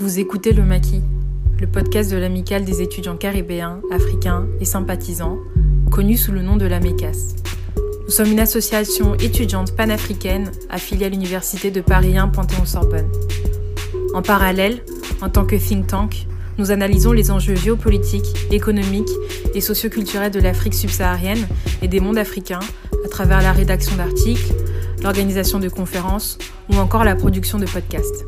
Vous écoutez Le Maquis, le podcast de l'amicale des étudiants caribéens, africains et sympathisants, connu sous le nom de la MECAS. Nous sommes une association étudiante panafricaine affiliée à l'Université de Paris 1 Panthéon-Sorbonne. En parallèle, en tant que think tank, nous analysons les enjeux géopolitiques, économiques et socioculturels de l'Afrique subsaharienne et des mondes africains à travers la rédaction d'articles, l'organisation de conférences ou encore la production de podcasts.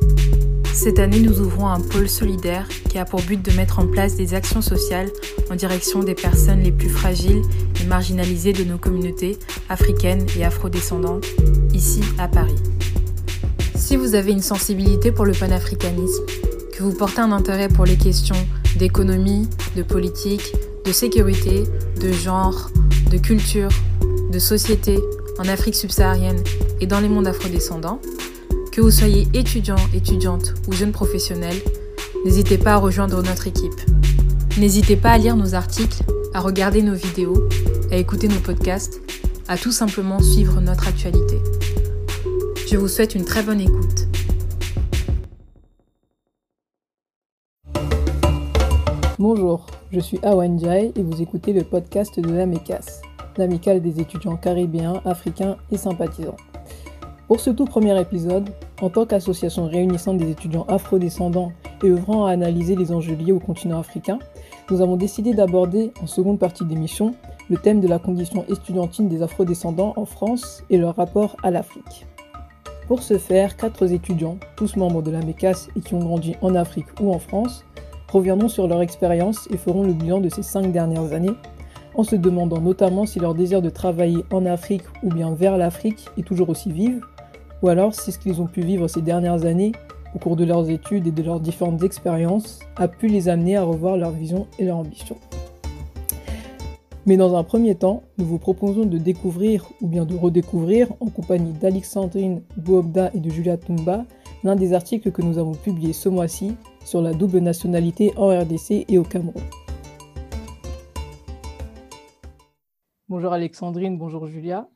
Cette année, nous ouvrons un pôle solidaire qui a pour but de mettre en place des actions sociales en direction des personnes les plus fragiles et marginalisées de nos communautés africaines et afrodescendantes, ici à Paris. Si vous avez une sensibilité pour le panafricanisme, que vous portez un intérêt pour les questions d'économie, de politique, de sécurité, de genre, de culture, de société en Afrique subsaharienne et dans les mondes afrodescendants, que vous soyez étudiant, étudiante ou jeune professionnel, n'hésitez pas à rejoindre notre équipe. N'hésitez pas à lire nos articles, à regarder nos vidéos, à écouter nos podcasts, à tout simplement suivre notre actualité. Je vous souhaite une très bonne écoute. Bonjour, je suis Awan Jai et vous écoutez le podcast de l'AMECAS, l'amicale des étudiants caribéens, africains et sympathisants. Pour ce tout premier épisode, en tant qu'association réunissant des étudiants afrodescendants et œuvrant à analyser les enjeux liés au continent africain, nous avons décidé d'aborder en seconde partie d'émission le thème de la condition estudiantine des afrodescendants en France et leur rapport à l'Afrique. Pour ce faire, quatre étudiants, tous membres de la MECAS et qui ont grandi en Afrique ou en France, reviendront sur leur expérience et feront le bilan de ces cinq dernières années, en se demandant notamment si leur désir de travailler en Afrique ou bien vers l'Afrique est toujours aussi vive, ou alors si ce qu'ils ont pu vivre ces dernières années au cours de leurs études et de leurs différentes expériences a pu les amener à revoir leur vision et leur ambition. Mais dans un premier temps, nous vous proposons de découvrir ou bien de redécouvrir, en compagnie d'Alexandrine Boobda et de Julia Tumba, l'un des articles que nous avons publiés ce mois-ci sur la double nationalité en RDC et au Cameroun. Bonjour Alexandrine, bonjour Julia.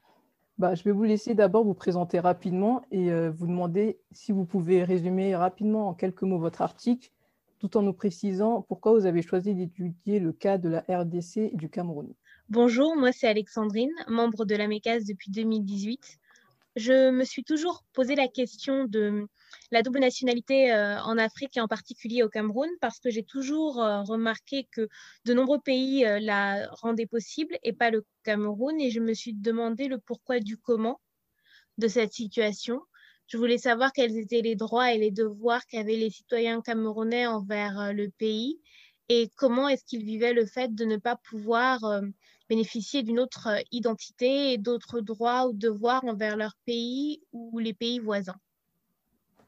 Bah, je vais vous laisser d'abord vous présenter rapidement et euh, vous demander si vous pouvez résumer rapidement en quelques mots votre article, tout en nous précisant pourquoi vous avez choisi d'étudier le cas de la RDC et du Cameroun. Bonjour, moi c'est Alexandrine, membre de la MECAS depuis 2018 je me suis toujours posé la question de la double nationalité euh, en Afrique et en particulier au Cameroun parce que j'ai toujours euh, remarqué que de nombreux pays euh, la rendaient possible et pas le Cameroun et je me suis demandé le pourquoi du comment de cette situation. Je voulais savoir quels étaient les droits et les devoirs qu'avaient les citoyens camerounais envers le pays et comment est-ce qu'ils vivaient le fait de ne pas pouvoir bénéficier d'une autre euh, identité et d'autres droits ou devoirs envers leur pays ou les pays voisins.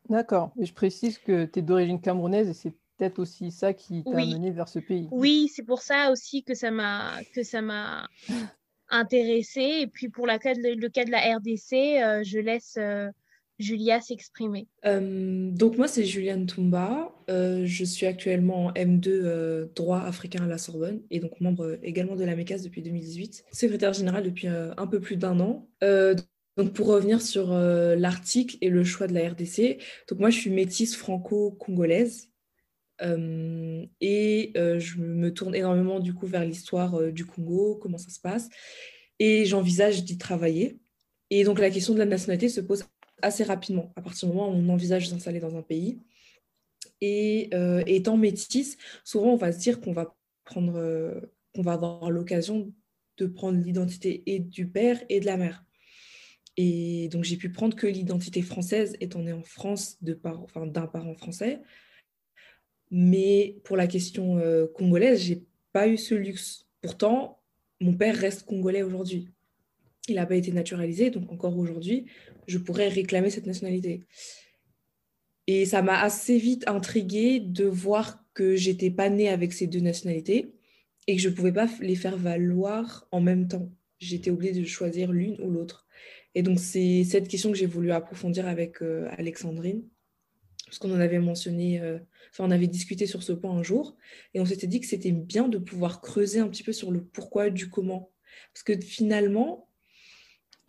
D'accord, je précise que tu es d'origine camerounaise et c'est peut-être aussi ça qui t'a amené vers ce pays. Oui, c'est pour ça aussi que ça m'a que ça m'a intéressée. Et puis pour la, le cas de la RDC, euh, je laisse euh, Julia s'exprimer. Euh, donc moi, c'est Juliane Toumba. Euh, je suis actuellement en M2 euh, droit africain à la Sorbonne et donc membre également de la MECAS depuis 2018, secrétaire générale depuis un peu plus d'un an. donc pour revenir sur l'article et le choix de la RDC, donc moi je suis métisse franco-congolaise et je me tourne énormément du coup vers l'histoire du Congo, comment ça se passe et j'envisage d'y travailler. Et donc la question de la nationalité se pose assez rapidement, à partir du moment où on envisage de s'installer dans un pays. Et euh, étant métisse, souvent on va se dire qu'on va prendre, euh, qu'on va avoir l'occasion de prendre l'identité et du père et de la mère. Et donc j'ai pu prendre que l'identité française étant née en France de par, enfin, d'un parent français. Mais pour la question euh, congolaise, j'ai pas eu ce luxe. Pourtant, mon père reste congolais aujourd'hui il n'a pas été naturalisé, donc encore aujourd'hui, je pourrais réclamer cette nationalité. Et ça m'a assez vite intriguée de voir que j'étais pas née avec ces deux nationalités et que je ne pouvais pas les faire valoir en même temps. J'étais obligée de choisir l'une ou l'autre. Et donc, c'est cette question que j'ai voulu approfondir avec euh, Alexandrine, parce qu'on en avait mentionné, euh, enfin, on avait discuté sur ce point un jour, et on s'était dit que c'était bien de pouvoir creuser un petit peu sur le pourquoi du comment. Parce que finalement,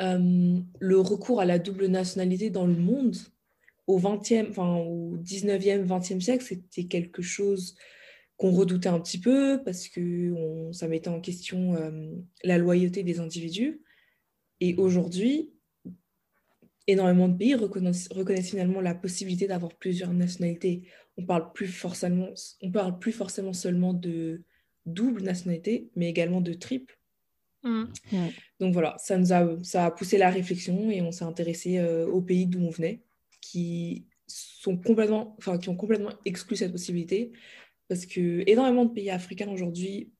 euh, le recours à la double nationalité dans le monde au 20e, enfin, au 19e, 20e siècle, c'était quelque chose qu'on redoutait un petit peu parce que ça mettait en question euh, la loyauté des individus. Et aujourd'hui, énormément de pays reconnaissent, finalement la possibilité d'avoir plusieurs nationalités. On parle plus forcément, on parle plus forcément seulement de double nationalité, mais également de triple. Mmh. Donc voilà, ça nous a, ça a poussé la réflexion et on s'est intéressé euh, aux pays d'où on venait, qui sont complètement, enfin qui ont complètement exclu cette possibilité, parce que énormément de pays africains aujourd'hui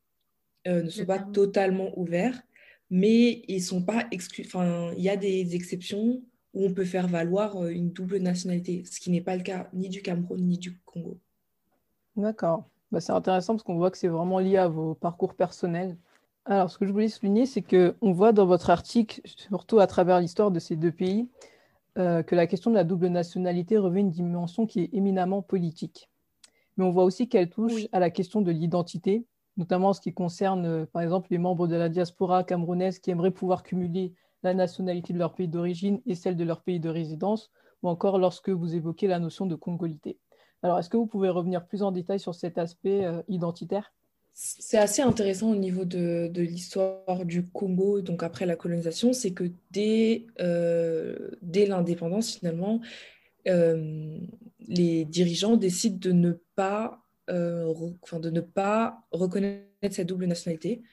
euh, ne sont pas totalement ouverts, mais ils sont pas exclus. Enfin, il y a des exceptions où on peut faire valoir euh, une double nationalité, ce qui n'est pas le cas ni du Cameroun ni du Congo. D'accord. Bah, c'est intéressant parce qu'on voit que c'est vraiment lié à vos parcours personnels. Alors, ce que je voulais souligner, c'est qu'on voit dans votre article, surtout à travers l'histoire de ces deux pays, euh, que la question de la double nationalité revêt une dimension qui est éminemment politique. Mais on voit aussi qu'elle touche à la question de l'identité, notamment en ce qui concerne, euh, par exemple, les membres de la diaspora camerounaise qui aimeraient pouvoir cumuler la nationalité de leur pays d'origine et celle de leur pays de résidence, ou encore lorsque vous évoquez la notion de congolité. Alors, est-ce que vous pouvez revenir plus en détail sur cet aspect euh, identitaire? C'est assez intéressant au niveau de, l'histoire du Congo, donc après la colonisation, c'est que dès, euh, dès l'indépendance, finalement, euh, les dirigeants décident de ne pas, enfin, de ne pas reconnaître cette double nationalité,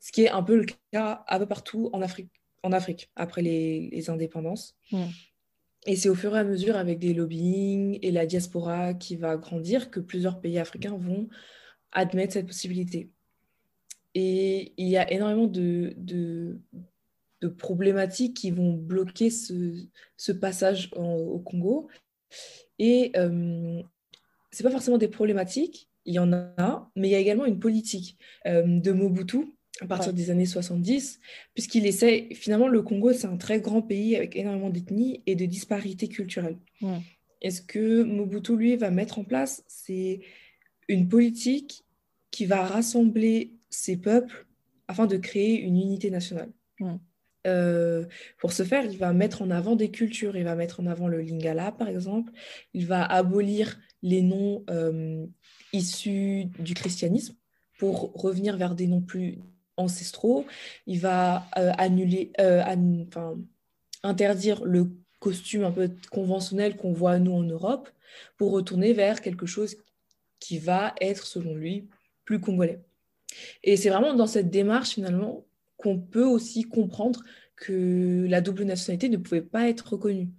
ce qui est un peu le cas un peu partout en Afrique, en Afrique après les, indépendances. Hmm. Et c'est au fur et à mesure, avec des lobbying et la diaspora qui va grandir, que plusieurs pays africains vont admettre cette possibilité. Et il y a énormément de, de, problématiques qui vont bloquer ce, passage au Congo. Et euh, ce n'est pas forcément des problématiques, il y en a, mais il y a également une politique euh, de Mobutu à partir des années 70, puisqu'il essaie, finalement, le Congo, c'est un très grand pays avec énormément d'ethnies et de disparités culturelles. Et ce que Mobutu, lui, va mettre en place, c'est une politique qui va rassembler ces peuples afin de créer une unité nationale. Euh, pour ce faire, il va mettre en avant des cultures. Il va mettre en avant le lingala, par exemple. Il va abolir les noms euh, issus du christianisme pour revenir vers des noms plus ancestraux. Il va euh, annuler, enfin, interdire le costume un peu conventionnel qu'on voit nous en Europe pour retourner vers quelque chose qui va être, selon lui, plus congolais. Et c'est vraiment dans cette démarche, finalement, qu'on peut aussi comprendre que la double nationalité ne pouvait pas être reconnue.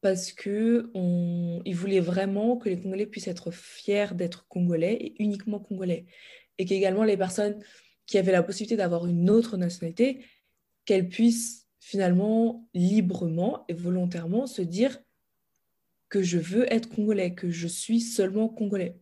Parce que on... il voulait vraiment que les Congolais puissent être fiers d'être Congolais et uniquement Congolais. Et qu'également les personnes qui avait la possibilité d'avoir une autre nationalité, qu'elle puisse finalement librement et volontairement se dire que je veux être congolais, que je suis seulement congolais.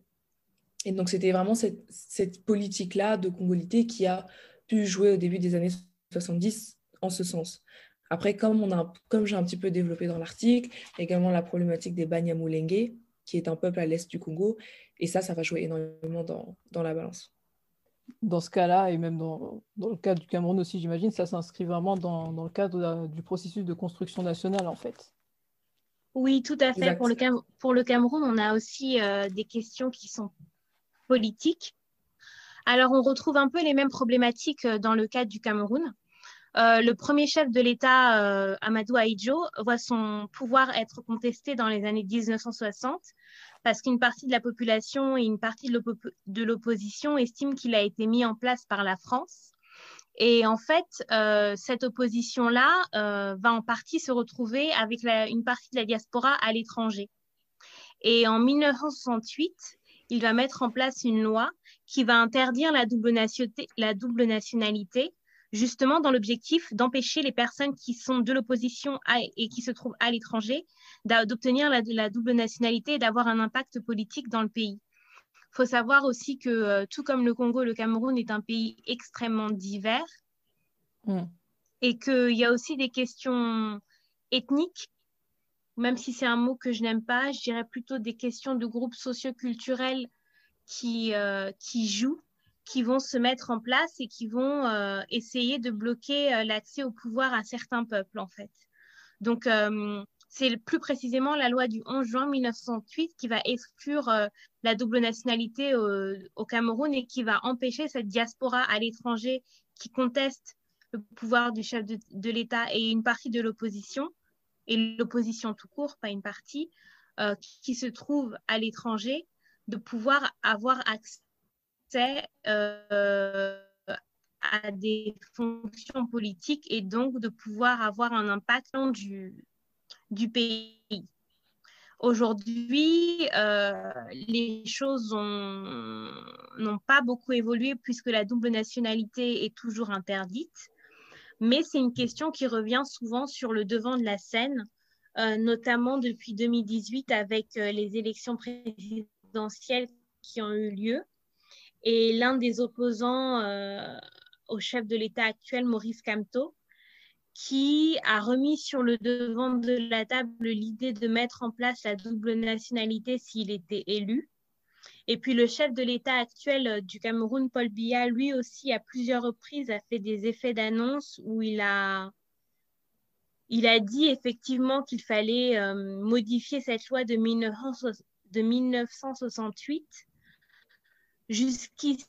Et donc c'était vraiment cette, cette politique-là de congolité qui a pu jouer au début des années 70 en ce sens. Après, comme, on a, comme j'ai un petit peu développé dans l'article, également la problématique des Banyamulenge, qui est un peuple à l'est du Congo, et ça, ça va jouer énormément dans, dans la balance dans ce cas-là, et même dans, dans, le cas du Cameroun aussi, j'imagine, ça s'inscrit vraiment dans, dans, le cadre du processus de construction nationale, en fait. Oui, tout à fait. Pour le, pour le, Cameroun, on a aussi euh, des questions qui sont politiques. Alors, on retrouve un peu les mêmes problématiques euh, dans le cas du Cameroun. Euh, le premier chef de l'État, Amadou Ahidjo, voit son pouvoir être contesté dans les années 1960 parce qu'une partie de la population et une partie de l'opposition estiment qu'il a été mis en place par la France. Et en fait, euh, cette opposition-là euh, va en partie se retrouver avec une partie de la diaspora à l'étranger. Et en 1968, il va mettre en place une loi qui va interdire la double, la double nationalité justement dans l'objectif d'empêcher les personnes qui sont de l'opposition et qui se trouvent à l'étranger d'obtenir la, la, double nationalité et d'avoir un impact politique dans le pays. Il faut savoir aussi que euh, tout comme le Congo, le Cameroun est un pays extrêmement divers mm. et qu'il y a aussi des questions ethniques, même si c'est un mot que je n'aime pas, je dirais plutôt des questions de groupes socioculturels qui, euh, qui jouent qui vont se mettre en place et qui vont euh, essayer de bloquer euh, l'accès au pouvoir à certains peuples, en fait. Donc, c'est plus précisément la loi du 11 juin 1968 qui va exclure la double nationalité au Cameroun et qui va empêcher cette diaspora à l'étranger qui conteste le pouvoir du chef de, l'État et une partie de l'opposition, et l'opposition tout court, pas une partie, euh, qui se trouve à l'étranger, de pouvoir avoir accès euh, à des fonctions politiques et donc de pouvoir avoir un impact du, pays. Aujourd'hui, euh, les choses n'ont pas beaucoup évolué puisque la double nationalité est toujours interdite. Mais c'est une question qui revient souvent sur le devant de la scène, euh, notamment depuis 2018 avec euh, les élections présidentielles qui ont eu lieu. Et l'un des opposants au chef de l'État actuel, Maurice Camteau, qui a remis sur le devant de la table l'idée de mettre en place la double nationalité s'il était élu. Et puis le chef de l'État actuel du Cameroun, Paul Biya, lui aussi, à plusieurs reprises, a fait des effets d'annonce où il a, il a dit effectivement qu'il fallait euh, modifier cette loi de, 1968. Jusqu'ici,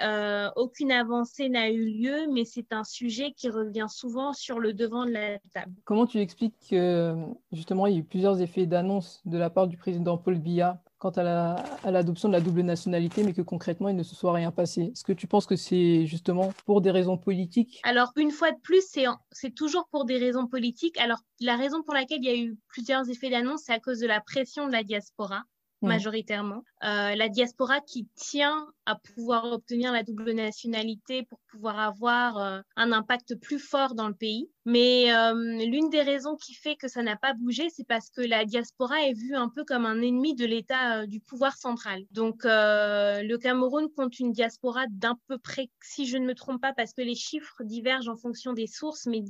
euh, aucune avancée n'a eu lieu, mais c'est un sujet qui revient souvent sur le devant de la table. Comment tu expliques que justement il y a eu plusieurs effets d'annonce de la part du président Paul Biya quant à l'adoption de la double nationalité, mais que concrètement il ne se soit rien passé Est-ce que tu penses que c'est justement pour des raisons politiques? Alors une fois de plus, c'est toujours pour des raisons politiques. Alors la raison pour laquelle il y a eu plusieurs effets d'annonce, c'est à cause de la pression de la diaspora. Mmh. majoritairement. Euh, la diaspora qui tient à pouvoir obtenir la double nationalité pour pouvoir avoir euh, un impact plus fort dans le pays. Mais euh, l'une des raisons qui fait que ça n'a pas bougé, c'est parce que la diaspora est vue un peu comme un ennemi de l'État du pouvoir central. Donc le Cameroun compte une diaspora d'un peu près, si je ne me trompe pas, parce que les chiffres divergent en fonction des sources, mais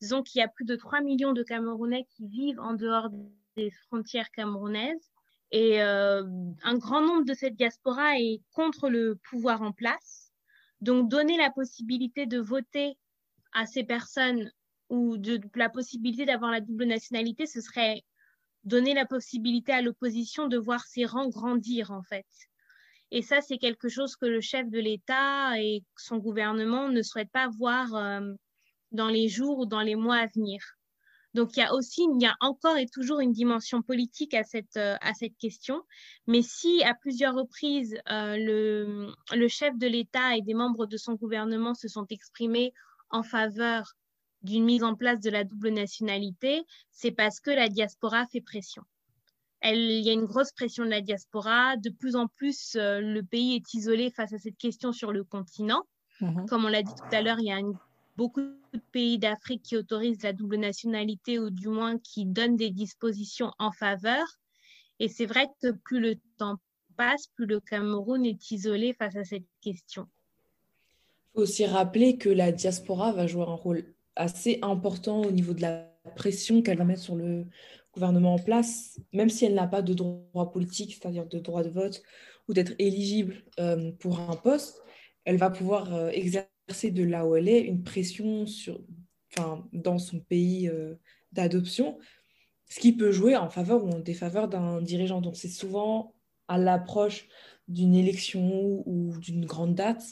disons qu'il y a plus de 3 millions de Camerounais qui vivent en dehors des frontières camerounaises. Et euh, un grand nombre de cette diaspora est contre le pouvoir en place. Donc, donner la possibilité de voter à ces personnes ou la possibilité d'avoir la double nationalité, ce serait donner la possibilité à l'opposition de voir ses rangs grandir, en fait. Et ça, c'est quelque chose que le chef de l'État et son gouvernement ne souhaitent pas voir euh, dans les jours ou dans les mois à venir. Donc il y a aussi, il y a encore et toujours une dimension politique à cette, euh, à cette question. Mais si à plusieurs reprises euh, le, le chef de l'État et des membres de son gouvernement se sont exprimés en faveur d'une mise en place de la double nationalité, c'est parce que la diaspora fait pression. Elle, il y a une grosse pression de la diaspora. De plus en plus, euh, le pays est isolé face à cette question sur le continent. Mmh Comme on l'a dit tout à l'heure, il y a une beaucoup de pays d'Afrique qui autorisent la double nationalité ou du moins qui donnent des dispositions en faveur. Et c'est vrai que plus le temps passe, plus le Cameroun est isolé face à cette question. Il faut aussi rappeler que la diaspora va jouer un rôle assez important au niveau de la pression qu'elle va mettre sur le gouvernement en place, même si elle n'a pas de droit politique, c'est-à-dire de droit de vote ou d'être éligible euh, pour un poste, elle va pouvoir euh, exercer de là où elle est une pression sur, enfin, dans son pays euh, d'adoption, ce qui peut jouer en faveur ou en défaveur d'un dirigeant. Donc c'est souvent à l'approche d'une élection ou d'une grande date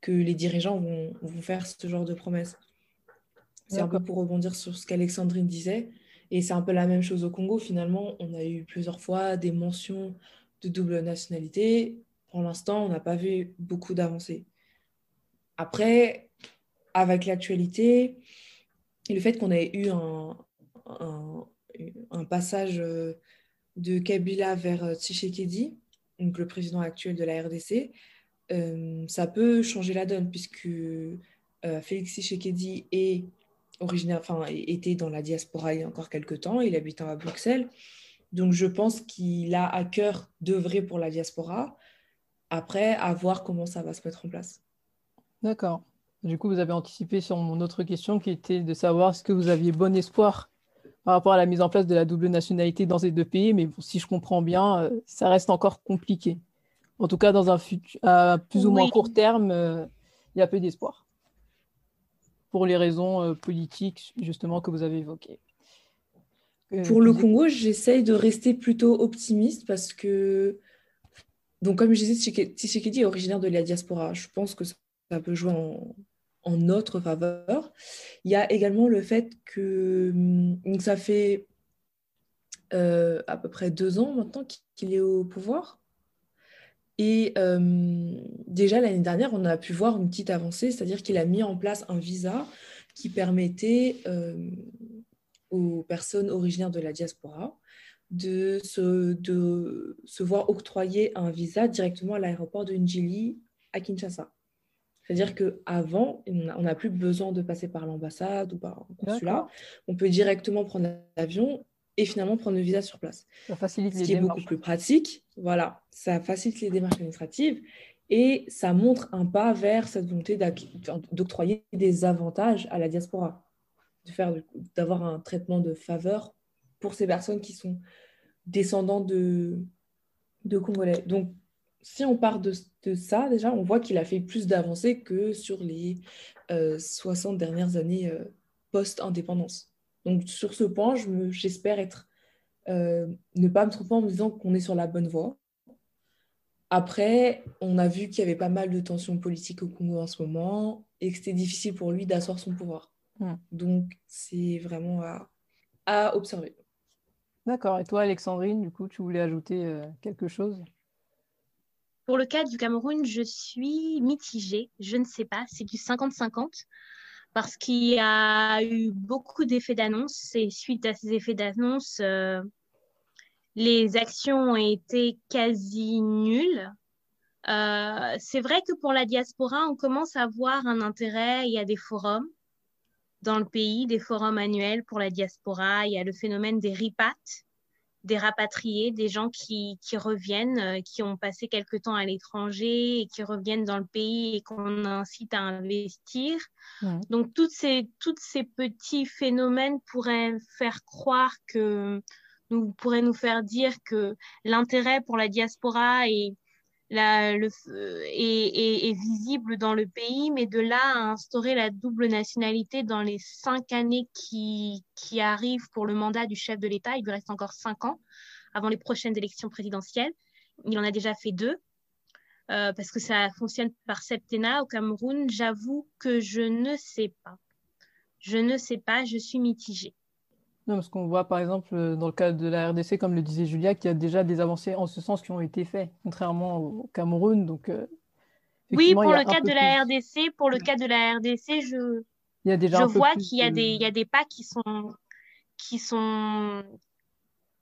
que les dirigeants vont, vont faire ce genre de promesses. C'est un peu pour rebondir sur ce qu'Alexandrine disait. Et c'est un peu la même chose au Congo. Finalement, on a eu plusieurs fois des mentions de double nationalité. Pour l'instant, on n'a pas vu beaucoup d'avancées. Après, avec l'actualité le fait qu'on ait eu un, un, passage euh, de Kabila vers euh, Tshisekedi, donc le président actuel de la RDC, euh, ça peut changer la donne puisque Félix Tshisekedi est originaire, enfin, était dans la diaspora il y a encore quelques temps, il habite à Bruxelles. Donc je pense qu'il a à cœur d'œuvrer pour la diaspora. Après, à voir comment ça va se mettre en place. D'accord. Du coup, vous avez anticipé sur mon autre question qui était de savoir ce que vous aviez bon espoir par rapport à la mise en place de la double nationalité dans ces deux pays, mais si je comprends bien, euh, ça reste encore compliqué. En tout cas, dans un futur, à plus ou moins court terme, euh, il y a peu d'espoir pour les raisons euh, politiques justement que vous avez évoquées. Pour le Congo, j'essaye de rester plutôt optimiste parce que, donc comme je disais, Tshisekedi est originaire de la diaspora. Je pense que ça peut jouer en, en notre faveur. Il y a également le fait que hum, ça fait euh, à peu près deux ans maintenant qu'il est au pouvoir. Et hum, déjà l'année dernière, on a pu voir une petite avancée, c'est-à-dire qu'il a mis en place un visa qui permettait hum, aux personnes originaires de la diaspora de se, de se voir octroyer un visa directement à l'aéroport de Njili à Kinshasa. C'est-à-dire qu'avant, on n'a plus besoin de passer par l'ambassade ou par un consulat. On peut directement prendre l'avion et finalement prendre le visa sur place. Ça facilite Ce qui est beaucoup plus pratique. Voilà, ça facilite les démarches administratives et ça montre un pas vers cette volonté d'octroyer des avantages à la diaspora, d'avoir un traitement de faveur pour ces personnes qui sont descendants de, de Congolais. Donc, si on part de, ça, déjà, on voit qu'il a fait plus d'avancées que sur les 60 euh, dernières années euh, post-indépendance. Donc, sur ce point, j'espère être euh, ne pas me tromper en me disant qu'on est sur la bonne voie. Après, on a vu qu'il y avait pas mal de tensions politiques au Congo en ce moment et que c'était difficile pour lui d'asseoir son pouvoir. Hmm. Donc, c'est vraiment à, à observer. D'accord. Et toi, Alexandrine, du coup, tu voulais ajouter quelque chose? Pour le cas du Cameroun, je suis mitigée. Je ne sais pas, c'est du 50-50 parce qu'il y a eu beaucoup d'effets d'annonce et suite à ces effets d'annonce, euh, les actions ont été quasi nulles. Euh, c'est vrai que pour la diaspora, on commence à voir un intérêt. Il y a des forums dans le pays, des forums annuels pour la diaspora. Il y a le phénomène des RIPAT, des rapatriés, des gens qui, qui reviennent, euh, qui ont passé quelque temps à l'étranger et qui reviennent dans le pays et qu'on incite à investir. Donc, toutes ces, toutes ces petits phénomènes pourraient faire croire que, nous, pourraient nous faire dire que l'intérêt pour la diaspora est la, le, est, visible dans le pays, mais de là à instaurer la double nationalité dans les cinq années qui, qui arrivent pour le mandat du chef de l'État, il lui reste encore cinq ans avant les prochaines élections présidentielles. Il en a déjà fait deux, euh, parce que ça fonctionne par septennat au Cameroun. J'avoue que je ne sais pas. Je ne sais pas, je suis mitigée. Non, parce qu'on voit par exemple euh, dans le cas de la RDC, comme le disait Julia, qu'il y a déjà des avancées en ce sens qui ont été faites, contrairement au Cameroun. Donc, euh, oui, pour le cas de la RDC, pour le cas de la RDC, je, il y a déjà je vois qu'il y, a des, il y a des pas qui sont, qui sont,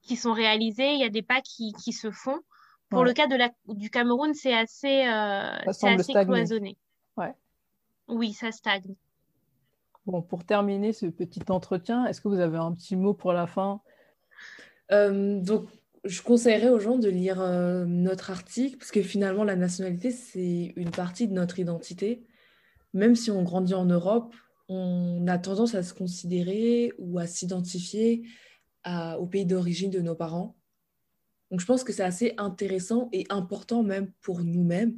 qui sont réalisés, il y a des pas qui, qui se font. Pour le cas de la, du Cameroun, c'est assez, euh, assez cloisonné. Ouais. Oui, ça stagne. Pour terminer ce petit entretien, est-ce que vous avez un petit mot pour la fin? Euh, Donc, je conseillerais aux gens de lire euh, notre article, parce que finalement, la nationalité, c'est une partie de notre identité. Même si on grandit en Europe, on a tendance à se considérer ou à s'identifier au pays d'origine de nos parents. Donc, je pense que c'est assez intéressant et important même pour nous-mêmes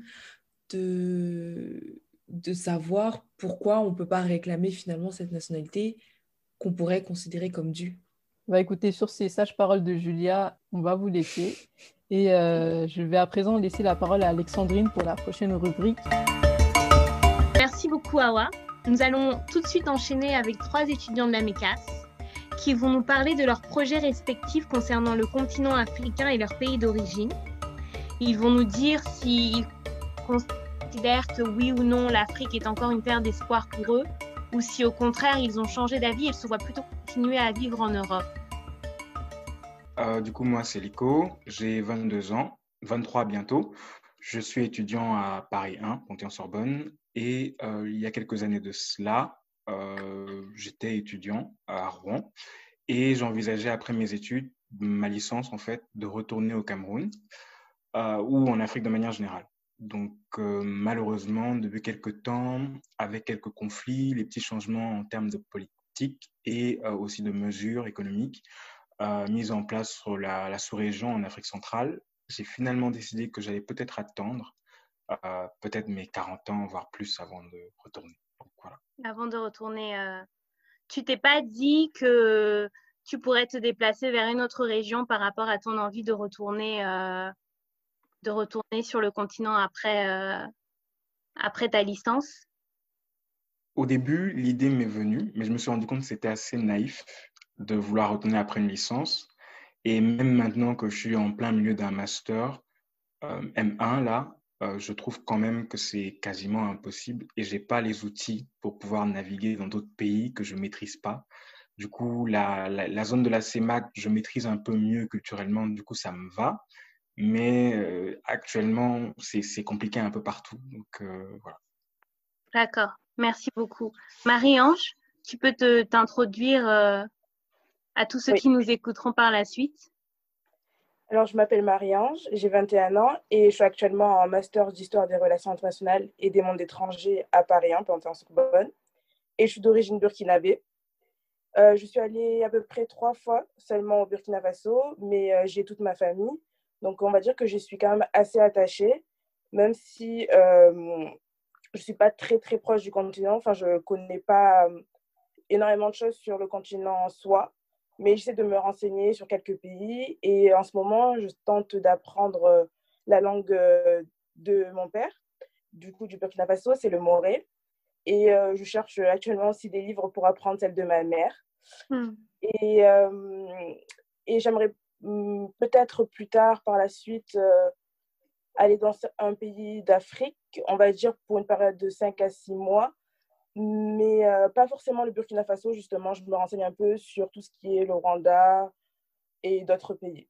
de de savoir pourquoi on ne peut pas réclamer finalement cette nationalité qu'on pourrait considérer comme due. Bah écoutez, sur ces sages paroles de Julia, on va vous laisser. Et euh, je vais à présent laisser la parole à Alexandrine pour la prochaine rubrique. Merci beaucoup, Awa. Nous allons tout de suite enchaîner avec trois étudiants de la MECAS qui vont nous parler de leurs projets respectifs concernant le continent africain et leur pays d'origine. Ils vont nous dire s'ils considèrent que oui ou non l'Afrique est encore une terre d'espoir pour eux, ou si au contraire ils ont changé d'avis et se voient plutôt continuer à vivre en Europe. Euh, du coup, moi c'est Lico, j'ai 22 ans, 23 bientôt. Je suis étudiant à Paris 1, Panthéon-Sorbonne, et euh, il y a quelques années de cela, euh, j'étais étudiant à Rouen et j'envisageais après mes études, ma licence en fait, de retourner au Cameroun ou en Afrique de manière générale. Donc, euh, malheureusement, depuis quelques temps, avec quelques conflits, les petits changements en termes de politique et euh, aussi de mesures économiques euh, mises en place sur la, sous-région en Afrique centrale, j'ai finalement décidé que j'allais peut-être attendre peut-être mes 40 ans, voire plus, avant de retourner. Avant de retourner, tu t'es pas dit que tu pourrais te déplacer vers une autre région par rapport à ton envie de retourner, de retourner sur le continent après, euh, après ta licence? Au début, l'idée m'est venue, mais je me suis rendu compte que c'était assez naïf de vouloir retourner après une licence. Et même maintenant que je suis en plein milieu d'un master euh, M1, là, je trouve quand même que c'est quasiment impossible et je n'ai pas les outils pour pouvoir naviguer dans d'autres pays que je ne maîtrise pas. Du coup, la, la, zone de la CEMAC, je maîtrise un peu mieux culturellement, du coup, ça me va. Mais euh, actuellement, c'est compliqué un peu partout. Donc, euh, voilà. D'accord, merci beaucoup. Marie-Ange, tu peux t'introduire euh, à tous ceux qui nous écouteront par la suite? Alors, je m'appelle Marie-Ange, j'ai 21 ans et je suis actuellement en master d'histoire des relations internationales et des mondes étrangers à Paris 1, en Sorbonne. Et je suis d'origine burkinabé. Euh, je suis allée à peu près trois fois seulement au Burkina Faso, mais euh, j'ai toute ma famille. Donc, on va dire que je suis quand même assez attachée, même si euh, je ne suis pas très, très proche du continent. Enfin, je ne connais pas énormément de choses sur le continent en soi, mais j'essaie de me renseigner sur quelques pays. Et en ce moment, je tente d'apprendre la langue de mon père, du coup, du Burkina Faso, c'est le moré. Et euh, je cherche actuellement aussi des livres pour apprendre celle de ma mère. Hmm. Et, euh, et j'aimerais peut-être plus tard, par la suite, euh, aller dans un pays d'Afrique, on va dire pour une période de 5 à 6 mois, mais pas forcément le Burkina Faso, justement. Je me renseigne un peu sur tout ce qui est le Rwanda et d'autres pays.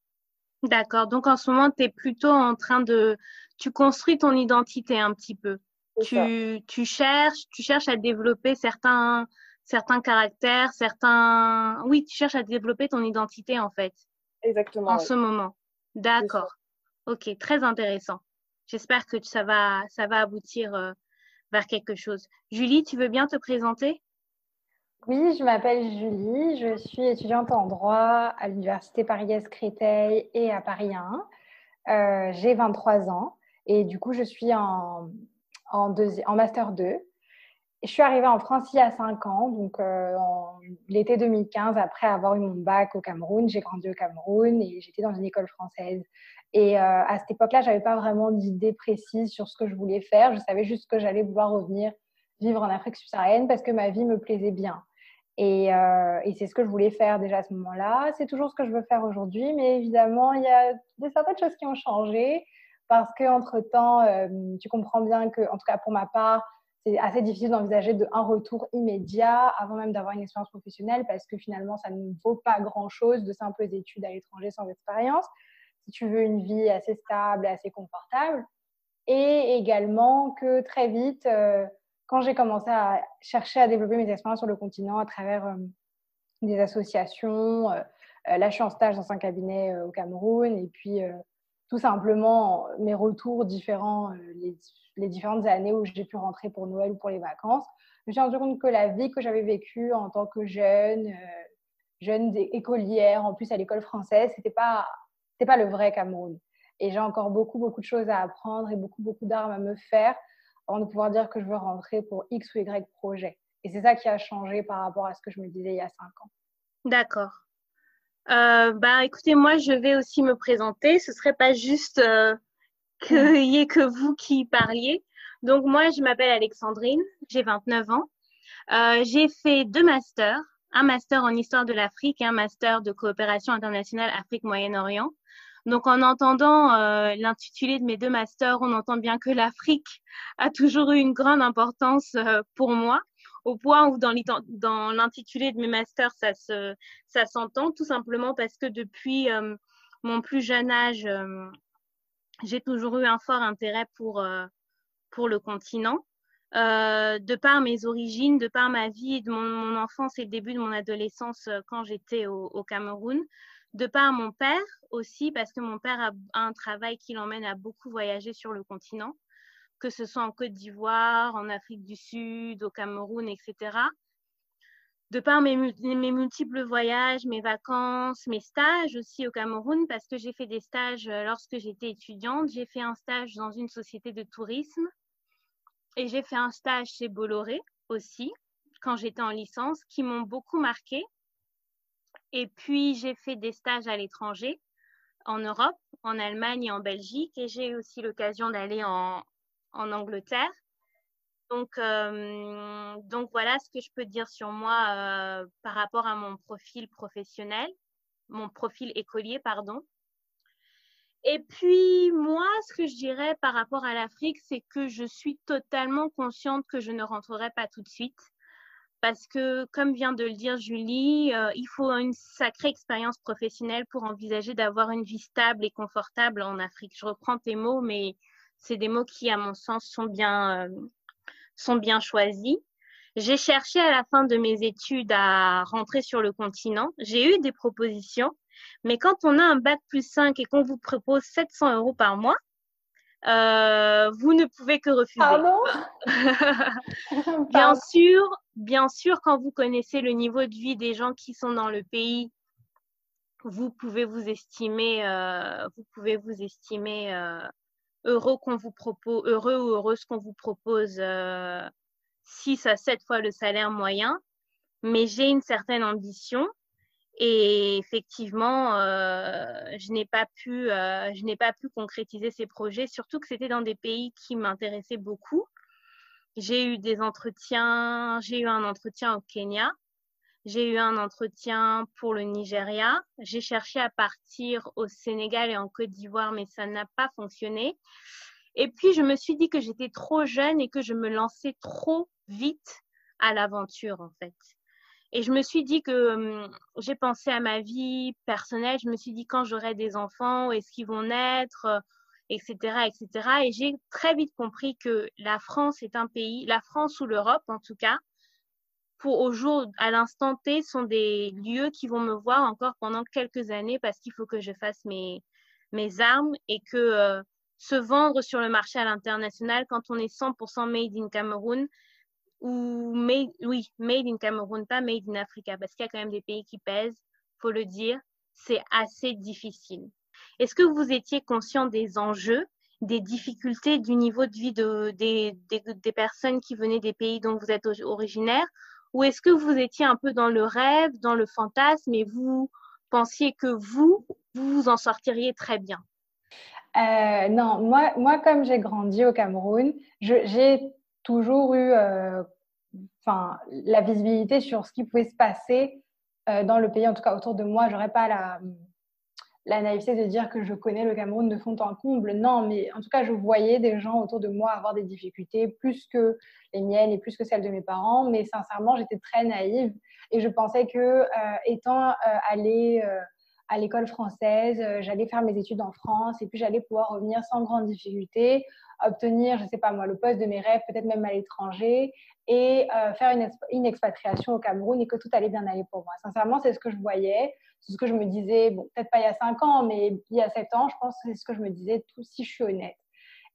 D'accord. Donc en ce moment, tu es plutôt en train de... Tu construis ton identité un petit peu tu, tu, cherches, tu cherches à développer certains, certains caractères, certains. Oui, tu cherches à développer ton identité en fait. Exactement. En ce moment. D'accord. Ok, très intéressant. J'espère que ça va, ça va aboutir euh, vers quelque chose. Julie, tu veux bien te présenter? Oui, je m'appelle Julie. Je suis étudiante en droit à l'Université Paris-Créteil et à Paris 1. Euh, J'ai 23 ans et du coup, je suis en, en, en Master 2. Je suis arrivée en France il y a 5 ans, donc euh, l'été 2015, après avoir eu mon bac au Cameroun. J'ai grandi au Cameroun et j'étais dans une école française. Et euh, à cette époque-là, j'avais pas vraiment d'idée précise sur ce que je voulais faire. Je savais juste que j'allais vouloir revenir vivre en Afrique subsaharienne parce que ma vie me plaisait bien. Et, euh, et c'est ce que je voulais faire déjà à ce moment-là. C'est toujours ce que je veux faire aujourd'hui, mais évidemment, il y a des certaines choses qui ont changé parce qu'entre-temps, euh, tu comprends bien que, en tout cas pour ma part, c'est assez difficile d'envisager de un retour immédiat avant même d'avoir une expérience professionnelle parce que finalement, ça ne vaut pas grand-chose de simples études à l'étranger sans expérience. Si tu veux une vie assez stable, assez confortable. Et également que très vite, euh, quand j'ai commencé à chercher à développer mes expériences sur le continent à travers euh, des associations, là je suis en stage dans un cabinet au Cameroun et puis tout simplement mes retours différents, euh, les, différentes années où j'ai pu rentrer pour Noël ou pour les vacances, je me suis rendu compte que la vie que j'avais vécue en tant que jeune, euh, jeune écolière, en plus à l'école française, c'était pas, pas le vrai Cameroun. Et j'ai encore beaucoup, beaucoup de choses à apprendre et beaucoup, beaucoup d'armes à me faire avant de pouvoir dire que je veux rentrer pour X ou Y projet. Et c'est ça qui a changé par rapport à ce que je me disais il y a cinq ans. D'accord. Euh, bah, écoutez, moi, je vais aussi me présenter. Ce serait pas juste euh, qu'il y ait que vous qui parliez. Donc, moi, je m'appelle Alexandrine, j'ai 29 ans. Euh, j'ai fait deux masters, un master en histoire de l'Afrique et un master de coopération internationale Afrique-Moyen-Orient. Donc, en entendant euh, l'intitulé de mes deux masters, on entend bien que l'Afrique a toujours eu une grande importance euh, pour moi au point où dans l'intitulé de mes masters, ça se, ça s'entend tout simplement parce que depuis euh, mon plus jeune âge, euh, j'ai toujours eu un fort intérêt pour, euh, pour le continent. de par mes origines, de par ma vie, de mon, enfance et le début de mon adolescence quand j'étais au, Cameroun, de par mon père aussi, parce que mon père a un travail qui l'emmène à beaucoup voyager sur le continent que ce soit en Côte d'Ivoire, en Afrique du Sud, au Cameroun, etc. De par mes, multiples voyages, mes vacances, mes stages aussi au Cameroun, parce que j'ai fait des stages euh, lorsque j'étais étudiante. J'ai fait un stage dans une société de tourisme et j'ai fait un stage chez Bolloré aussi, quand j'étais en licence, qui m'ont beaucoup marqué. Et puis, j'ai fait des stages à l'étranger, en Europe, en Allemagne et en Belgique. Et j'ai aussi l'occasion d'aller en, en, Angleterre. Donc, euh, donc, voilà ce que je peux dire sur moi euh, par rapport à mon profil professionnel, mon profil écolier, pardon. Et puis, moi, ce que je dirais par rapport à l'Afrique, c'est que je suis totalement consciente que je ne rentrerai pas tout de suite parce que, comme vient de le dire Julie, euh, il faut une sacrée expérience professionnelle pour envisager d'avoir une vie stable et confortable en Afrique. Je reprends tes mots, mais c'est des mots qui, à mon sens, sont bien, euh, sont bien choisis. J'ai cherché à la fin de mes études à rentrer sur le continent. J'ai eu des propositions, mais quand on a un bac plus 5 et qu'on vous propose 700 euros par mois, euh, vous ne pouvez que refuser. Pardon Bien sûr, bien sûr, quand vous connaissez le niveau de vie des gens qui sont dans le pays, vous pouvez vous estimer, euh, vous pouvez vous estimer euh, heureux qu'on vous propose, heureux ou heureuse qu'on vous propose 6 à 7 fois le salaire moyen. Mais j'ai une certaine ambition et effectivement, euh, je n'ai pas pu, euh, je n'ai pas pu concrétiser ces projets, surtout que c'était dans des pays qui m'intéressaient beaucoup. J'ai eu des entretiens, j'ai eu un entretien au Kenya, j'ai eu un entretien pour le Nigeria, j'ai cherché à partir au Sénégal et en Côte d'Ivoire, mais ça n'a pas fonctionné. Et puis, je me suis dit que j'étais trop jeune et que je me lançais trop vite à l'aventure, en fait. Et je me suis dit que hum, j'ai pensé à ma vie personnelle. Je me suis dit quand j'aurai des enfants, où est-ce qu'ils vont naître, etc., euh, etc. Et j'ai très vite compris que la France est un pays, la France ou l'Europe en tout cas, pour au jour, à l'instant T, sont des lieux qui vont me voir encore pendant quelques années parce qu'il faut que je fasse mes, mes armes et que euh, se vendre sur le marché à l'international quand on est 100% made in Cameroun, ou made, oui, made in Cameroun, pas made in Africa, parce qu'il y a quand même des pays qui pèsent, faut le dire, c'est assez difficile. Est-ce que vous étiez conscient des enjeux, des difficultés du niveau de vie de, des, des, des personnes qui venaient des pays dont vous êtes originaire, ou est-ce que vous étiez un peu dans le rêve, dans le fantasme, et vous pensiez que vous, vous en sortiriez très bien? Euh, non, moi, moi, comme j'ai grandi au Cameroun, j'ai toujours eu euh, la visibilité sur ce qui pouvait se passer euh, dans le pays, en tout cas autour de moi. Je n'aurais pas la, la naïveté de dire que je connais le Cameroun de fond en comble. Non, mais en tout cas, je voyais des gens autour de moi avoir des difficultés, plus que les miennes et plus que celles de mes parents. Mais sincèrement, j'étais très naïve et je pensais que euh, étant allée à l'école française, j'allais faire mes études en France et puis j'allais pouvoir revenir sans grande difficulté obtenir, je ne sais pas moi, le poste de mes rêves, peut-être même à l'étranger, et euh, faire une, une, expatriation au Cameroun et que tout allait bien aller pour moi. Sincèrement, c'est ce que je voyais, c'est ce que je me disais, bon, peut-être pas il y a 5 ans, mais il y a 7 ans, je pense que c'est ce que je me disais, tout si je suis honnête.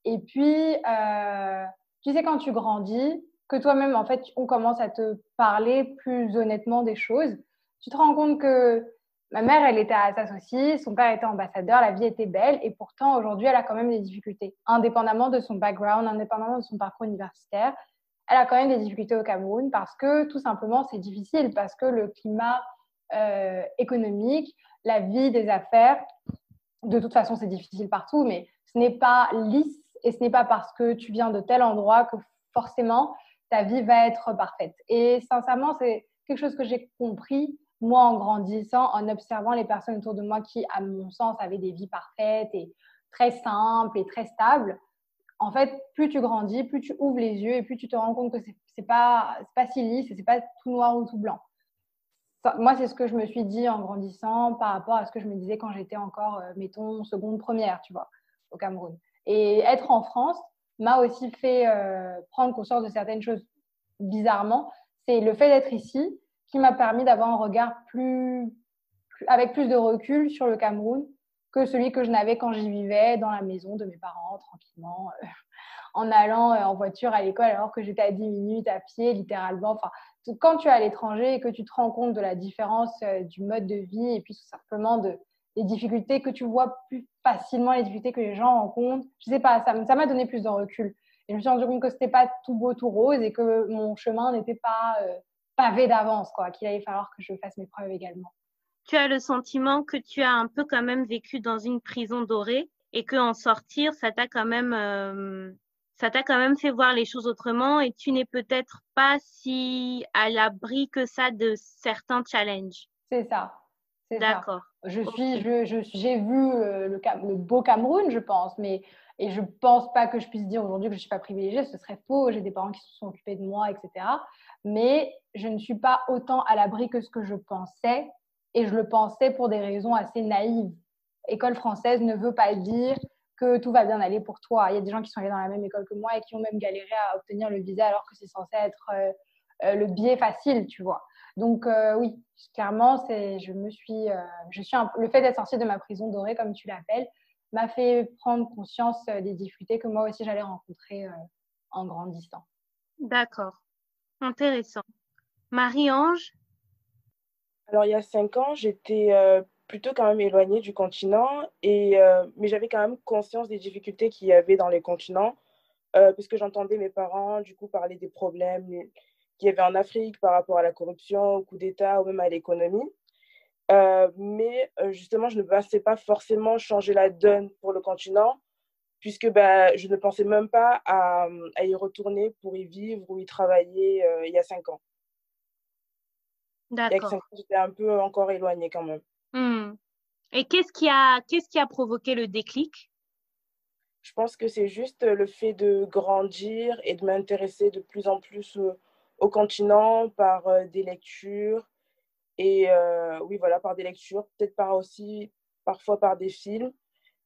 Et puis, euh, tu sais, quand tu grandis, que toi-même, en fait, on commence à te parler plus honnêtement des choses, tu te rends compte que Ma mère, elle était à Assas son père était ambassadeur, la vie était belle et pourtant aujourd'hui, elle a quand même des difficultés. Indépendamment de son background, indépendamment de son parcours universitaire, elle a quand même des difficultés au Cameroun parce que tout simplement, c'est difficile, parce que le climat euh, économique, la vie des affaires, de toute façon, c'est difficile partout, mais ce n'est pas lisse et ce n'est pas parce que tu viens de tel endroit que forcément ta vie va être parfaite. Et sincèrement, c'est quelque chose que j'ai compris moi, en grandissant, en observant les personnes autour de moi qui, à mon sens, avaient des vies parfaites et très simples et très stables, en fait, plus tu grandis, plus tu ouvres les yeux et plus tu te rends compte que c'est pas, pas si lisse et c'est pas tout noir ou tout blanc. Moi, c'est ce que je me suis dit en grandissant par rapport à ce que je me disais quand j'étais encore, euh, mettons, seconde première, tu vois, au Cameroun. Et être en France m'a aussi fait euh, prendre conscience de certaines choses bizarrement. C'est le fait d'être ici, m'a permis d'avoir un regard plus, avec plus de recul sur le Cameroun que celui que je n'avais quand j'y vivais dans la maison de mes parents, tranquillement, euh, en allant euh, en voiture à l'école alors que j'étais à 10 minutes à pied, littéralement. Enfin, quand tu es à l'étranger et que tu te rends compte de la différence euh, du mode de vie et puis tout simplement de, des difficultés que tu vois plus facilement, les difficultés que les gens rencontrent, je sais pas, ça m'a donné plus de recul. Et je me suis rendu compte que c'était pas tout beau, tout rose et que mon chemin n'était pas pavé d'avance, quoi, qu'il allait falloir que je fasse mes preuves également. tu as le sentiment que tu as un peu quand même vécu dans une prison dorée et que en sortir, ça t'a quand même, euh, ça t'a quand même fait voir les choses autrement et tu n'es peut-être pas si à l'abri que ça de certains challenges. C'est ça. D'accord. Je suis, je, j'ai vu euh, le, le, beau Cameroun, je pense, mais et je pense pas que je puisse dire aujourd'hui que je suis pas privilégiée, ce serait faux. J'ai des parents qui se sont occupés de moi, etc. Mais je ne suis pas autant à l'abri que ce que je pensais et je le pensais pour des raisons assez naïves. École française ne veut pas dire que tout va bien aller pour toi. Il y a des gens qui sont allés dans la même école que moi et qui ont même galéré à obtenir le visa alors que c'est censé être euh, euh, le biais facile, tu vois. Donc euh, oui, clairement, c'est, je me suis, je suis le fait d'être sortie de ma prison dorée, comme tu l'appelles, m'a fait prendre conscience des difficultés que moi aussi j'allais rencontrer en grandissant. D'accord, intéressant. Marie-Ange, alors, il y a cinq ans, j'étais euh, plutôt quand même éloignée du continent, et, euh, mais j'avais quand même conscience des difficultés qu'il y avait dans les continents, euh, puisque j'entendais mes parents, du coup, parler des problèmes qu'il y avait en Afrique par rapport à la corruption, au coup d'État ou même à l'économie. Mais justement, je ne pensais pas forcément changer la donne pour le continent, puisque bah, je ne pensais même pas à, à, y retourner pour y vivre ou y travailler il y a cinq ans. D'accord. J'étais un peu encore éloignée quand même. Hmm. Et qu'est-ce qui, a, qu'est-ce qui a provoqué le déclic? Je pense que c'est juste le fait de grandir et de m'intéresser de plus en plus au, continent par euh, des lectures. Et euh, oui, voilà, par des lectures, peut-être par aussi, parfois par des films.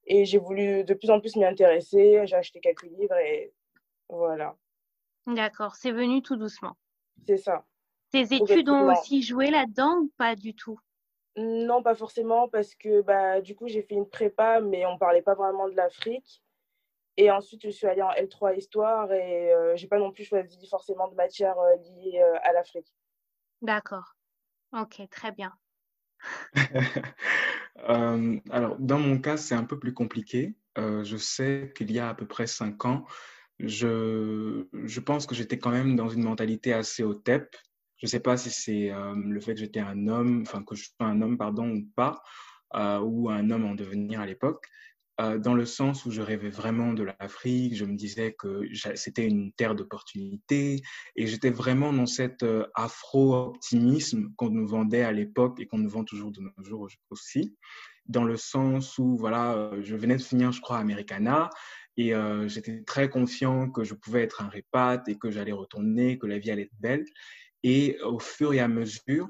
Et j'ai voulu de plus en plus m'y intéresser. J'ai acheté quelques livres et voilà. D'accord, c'est venu tout doucement. C'est ça. Tes études ont aussi joué là-dedans ou pas du tout? Non, pas forcément, parce que bah, du coup, j'ai fait une prépa, mais on ne parlait pas vraiment de l'Afrique. Et ensuite, je suis allée en L3 Histoire et euh, je n'ai pas non plus choisi forcément de matière euh, liée euh, à l'Afrique. D'accord. Ok, très bien. alors, dans mon cas, c'est un peu plus compliqué. je sais qu'il y a à peu près cinq ans, je, je pense que j'étais quand même dans une mentalité assez au TEP. Je ne sais pas si c'est euh, le fait que j'étais un homme, enfin que je sois un homme, pardon, ou pas, euh, ou un homme en devenir à l'époque, euh, dans le sens où je rêvais vraiment de l'Afrique, je me disais que c'était une terre d'opportunités, et j'étais vraiment dans cet afro-optimisme qu'on nous vendait à l'époque et qu'on nous vend toujours de nos jours aussi, dans le sens où, voilà, je venais de finir, je crois, Americana, et j'étais très confiant que je pouvais être un répat et que j'allais retourner, que la vie allait être belle. Et au fur et à mesure,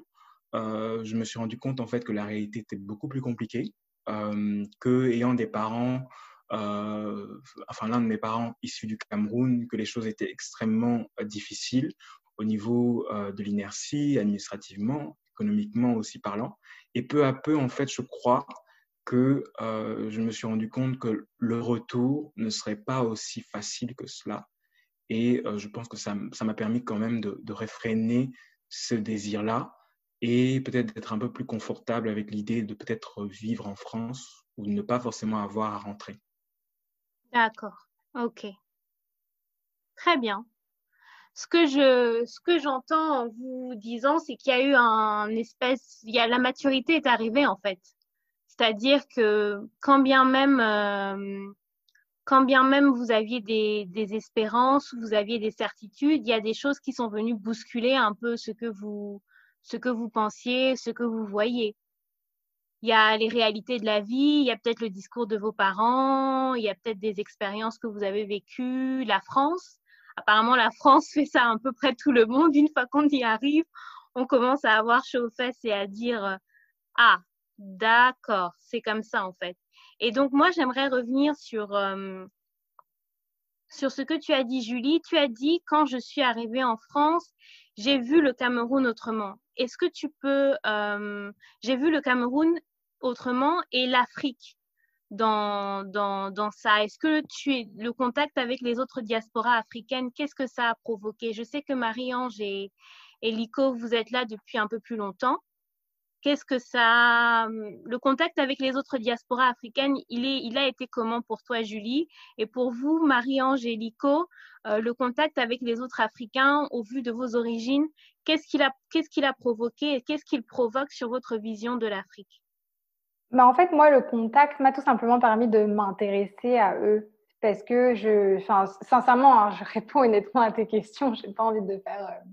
euh, je me suis rendu compte en fait que la réalité était beaucoup plus compliquée, euh, que ayant des parents, euh, enfin l'un de mes parents issus du Cameroun, que les choses étaient extrêmement difficiles au niveau de l'inertie, administrativement, économiquement aussi parlant. Et peu à peu, en fait, je crois que je me suis rendu compte que le retour ne serait pas aussi facile que cela. Et euh, je pense que ça m'a permis quand même de, de réfréner ce désir-là et peut-être d'être un peu plus confortable avec l'idée de peut-être vivre en France ou ne pas forcément avoir à rentrer. D'accord, ok. Très bien. Ce que je, j'entends en vous disant, c'est qu'il y a eu un espèce, il y a la maturité est arrivée en fait. C'est-à-dire que quand bien même euh, quand bien même vous aviez des, espérances, vous aviez des certitudes, il y a des choses qui sont venues bousculer un peu ce que vous, ce que vous pensiez, ce que vous voyez. Il y a les réalités de la vie, il y a peut-être le discours de vos parents, il y a peut-être des expériences que vous avez vécues, la France. Apparemment, la France fait ça à peu près tout le monde. Une fois qu'on y arrive, on commence à avoir chaud aux fesses et à dire Ah, d'accord, c'est comme ça en fait. Et donc, moi, j'aimerais revenir sur, euh, sur ce que tu as dit, Julie. Tu as dit, quand je suis arrivée en France, j'ai vu le Cameroun autrement. Est-ce que tu peux... Euh, j'ai vu le Cameroun autrement et l'Afrique dans, dans, dans ça. Est-ce que tu es le contact avec les autres diasporas africaines, qu'est-ce que ça a provoqué? Je sais que Marie-Ange et, et Lico, vous êtes là depuis un peu plus longtemps. Qu'est-ce que ça, le contact avec les autres diasporas africaines, il, est, il a été comment pour toi, Julie? Et pour vous, Marie-Angélico, euh, le contact avec les autres Africains, au vu de vos origines, qu'est-ce qu'il a, qu'est-ce qu'il a provoqué qu'est-ce qu'il provoque sur votre vision de l'Afrique? Bah, En fait, moi, le contact m'a tout simplement permis de m'intéresser à eux. Parce que je, enfin, sincèrement, hein, je réponds honnêtement à tes questions. Je n'ai pas envie de faire, euh,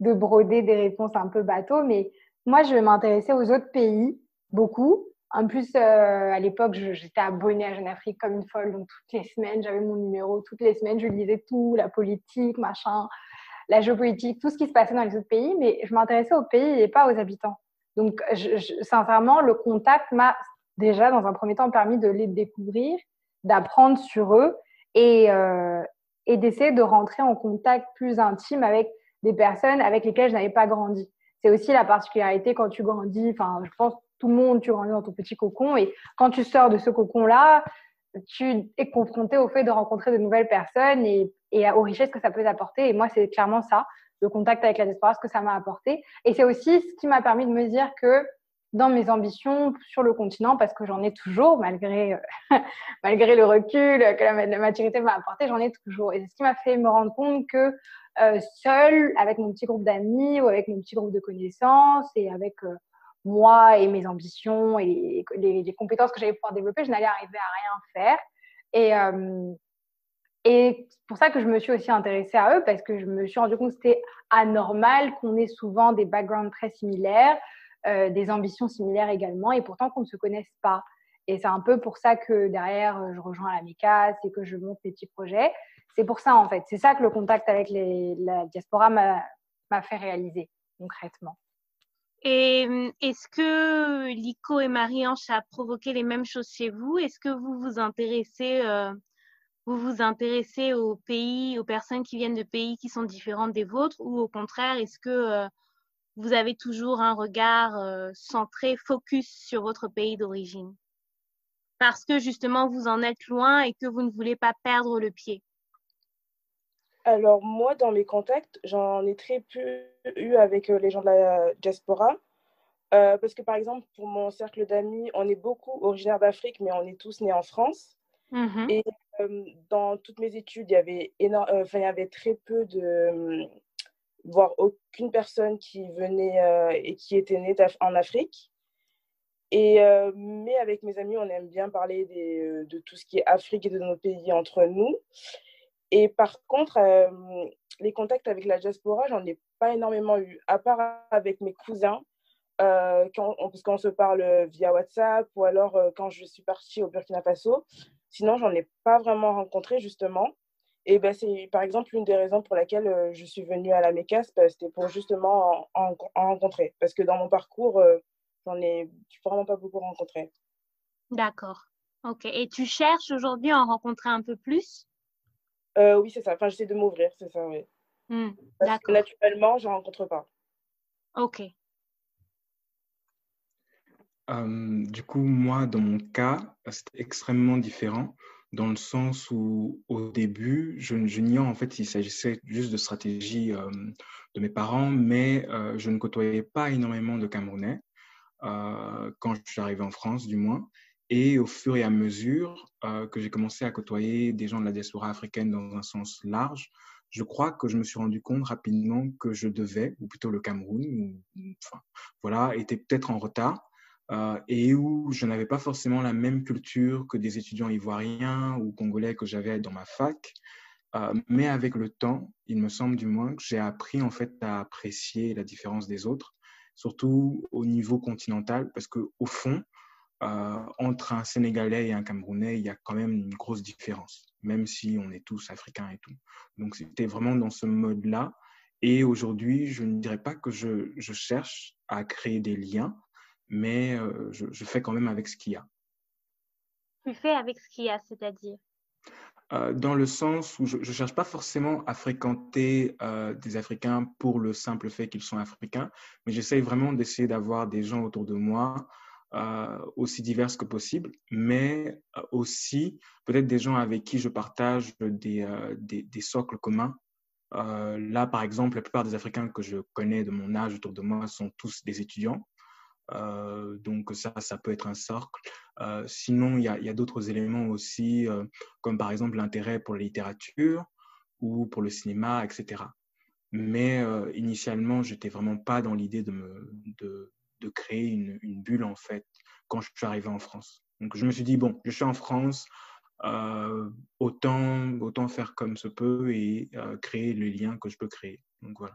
de broder des réponses un peu bateau, mais moi, je m'intéressais aux autres pays, beaucoup. En plus, euh, à l'époque, j'étais abonnée à Jeune Afrique comme une folle. Donc, toutes les semaines, j'avais mon numéro. Toutes les semaines, je lisais tout, la politique, machin, la géopolitique, tout ce qui se passait dans les autres pays. Mais je m'intéressais aux pays et pas aux habitants. Donc, sincèrement, le contact m'a déjà, dans un premier temps, permis de les découvrir, d'apprendre sur eux et, euh, et d'essayer de rentrer en contact plus intime avec des personnes avec lesquelles je n'avais pas grandi c'est aussi la particularité quand tu grandis. Enfin, je pense tout le monde, tu grandis dans ton petit cocon et quand tu sors de ce cocon-là, tu es confronté au fait de rencontrer de nouvelles personnes et, aux richesses que ça peut t'apporter. Et moi, c'est clairement ça, le contact avec la diaspora, ce que ça m'a apporté. Et c'est aussi ce qui m'a permis de me dire que dans mes ambitions sur le continent, parce que j'en ai toujours, malgré, malgré le recul que la, maturité m'a apporté, j'en ai toujours. Et c'est ce qui m'a fait me rendre compte que euh, seule, avec mon petit groupe d'amis ou avec mon petit groupe de connaissances et avec euh, moi et mes ambitions et les, compétences que j'allais pouvoir développer, je n'allais arriver à rien faire. Et, euh, et c'est pour ça que je me suis aussi intéressée à eux parce que je me suis rendu compte que c'était anormal qu'on ait souvent des backgrounds très similaires, des ambitions similaires également, et pourtant qu'on ne se connaisse pas. Et c'est un peu pour ça que derrière, je rejoins la MECAS et que je monte mes petits projets c'est pour ça, en fait. C'est ça que le contact avec la diaspora m'a fait réaliser concrètement. Et est-ce que Lico et Marie-Ange a provoqué les mêmes choses chez vous? Est-ce que vous vous intéressez, euh, vous vous intéressez aux pays, aux personnes qui viennent de pays qui sont différents des vôtres? Ou au contraire, est-ce que euh, vous avez toujours un regard euh, centré, focus sur votre pays d'origine? Parce que justement, vous en êtes loin et que vous ne voulez pas perdre le pied alors, moi, dans mes contacts, j'en ai très peu eu avec euh, les gens de la diaspora. Euh, parce que, par exemple, pour mon cercle d'amis, on est beaucoup originaires d'Afrique, mais on est tous nés en France. Mmh et euh, dans toutes mes études, il y avait, énorme, il y avait très peu de, voire aucune personne qui venait et qui était née en Afrique. Et, mais avec mes amis, on aime bien parler des, de tout ce qui est Afrique et de nos pays entre nous. Et par contre, euh, les contacts avec la diaspora, j'en ai pas énormément eu, à part avec mes cousins, euh, parce qu'on se parle via WhatsApp ou alors euh, quand je suis partie au Burkina Faso. Sinon, j'en ai pas vraiment rencontré justement. Et ben, c'est par exemple une des raisons pour laquelle je suis venue à la MECAS, c'était pour justement en, rencontrer. Parce que dans mon parcours, j'en ai vraiment pas beaucoup rencontré. D'accord. Ok. Et tu cherches aujourd'hui à en rencontrer un peu plus? Euh, oui, c'est ça. Enfin, j'essaie de m'ouvrir, c'est ça, oui. Hmm, Parce que naturellement, je ne rencontre pas. Ok. Euh, du coup, moi, dans mon cas, c'était extrêmement différent dans le sens où, au début, je, je n'ignore en fait s'il s'agissait juste de stratégie euh, de mes parents, mais je ne côtoyais pas énormément de Camerounais quand je suis arrivé en France, du moins. Et au fur et à mesure euh, que j'ai commencé à côtoyer des gens de la diaspora africaine dans un sens large, je crois que je me suis rendu compte rapidement que je devais, ou plutôt le Cameroun, enfin, voilà, était peut-être en retard euh, et où je n'avais pas forcément la même culture que des étudiants ivoiriens ou congolais que j'avais dans ma fac. Euh, mais avec le temps, il me semble du moins que j'ai appris en fait à apprécier la différence des autres, surtout au niveau continental, parce que au fond, euh, entre un Sénégalais et un Camerounais, il y a quand même une grosse différence, même si on est tous africains et tout. Donc c'était vraiment dans ce mode-là. Et aujourd'hui, je ne dirais pas que je, je, cherche à créer des liens, mais euh, je, je, fais quand même avec ce qu'il y a. Tu fais avec ce qu'il y a, c'est-à-dire? Euh, Dans le sens où je ne cherche pas forcément à fréquenter des Africains pour le simple fait qu'ils sont Africains, mais j'essaye vraiment d'essayer d'avoir des gens autour de moi euh, aussi diverses que possible, mais euh, aussi peut-être des gens avec qui je partage des, euh, des, socles communs. là, par exemple, la plupart des Africains que je connais de mon âge autour de moi sont tous des étudiants. donc ça, ça peut être un socle. sinon, il y a, d'autres éléments aussi, comme par exemple l'intérêt pour la littérature ou pour le cinéma, etc. Mais initialement, je n'étais vraiment pas dans l'idée de, me, de, de créer une, bulle, en fait, quand je suis arrivé en France. Donc je me suis dit, bon, je suis en France, euh, autant, autant faire comme se peut et euh, créer le lien que je peux créer. Donc voilà.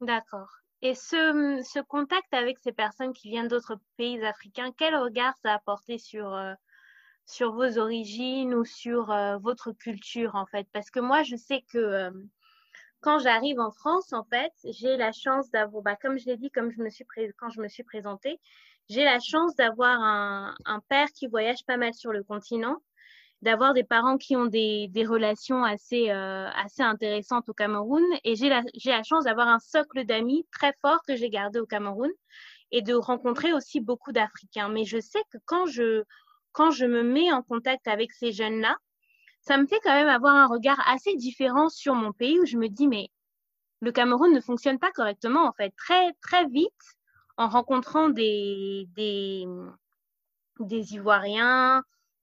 D'accord. Et ce, ce, contact avec ces personnes qui viennent d'autres pays africains, quel regard ça a apporté sur, euh, sur vos origines ou sur votre culture en fait? Parce que moi, je sais que quand j'arrive en France, en fait, j'ai la chance d'avoir, bah, comme je l'ai dit, comme je me suis quand je me suis présentée, j'ai la chance d'avoir un, un, père qui voyage pas mal sur le continent d'avoir des parents qui ont des, des relations assez, euh, assez intéressantes au Cameroun. Et j'ai la, la chance d'avoir un socle d'amis très fort que j'ai gardé au Cameroun et de rencontrer aussi beaucoup d'Africains. Mais je sais que quand je, quand je me mets en contact avec ces jeunes-là, ça me fait quand même avoir un regard assez différent sur mon pays où je me dis, mais le Cameroun ne fonctionne pas correctement, en fait. Très, très vite, en rencontrant des, des, des Ivoiriens,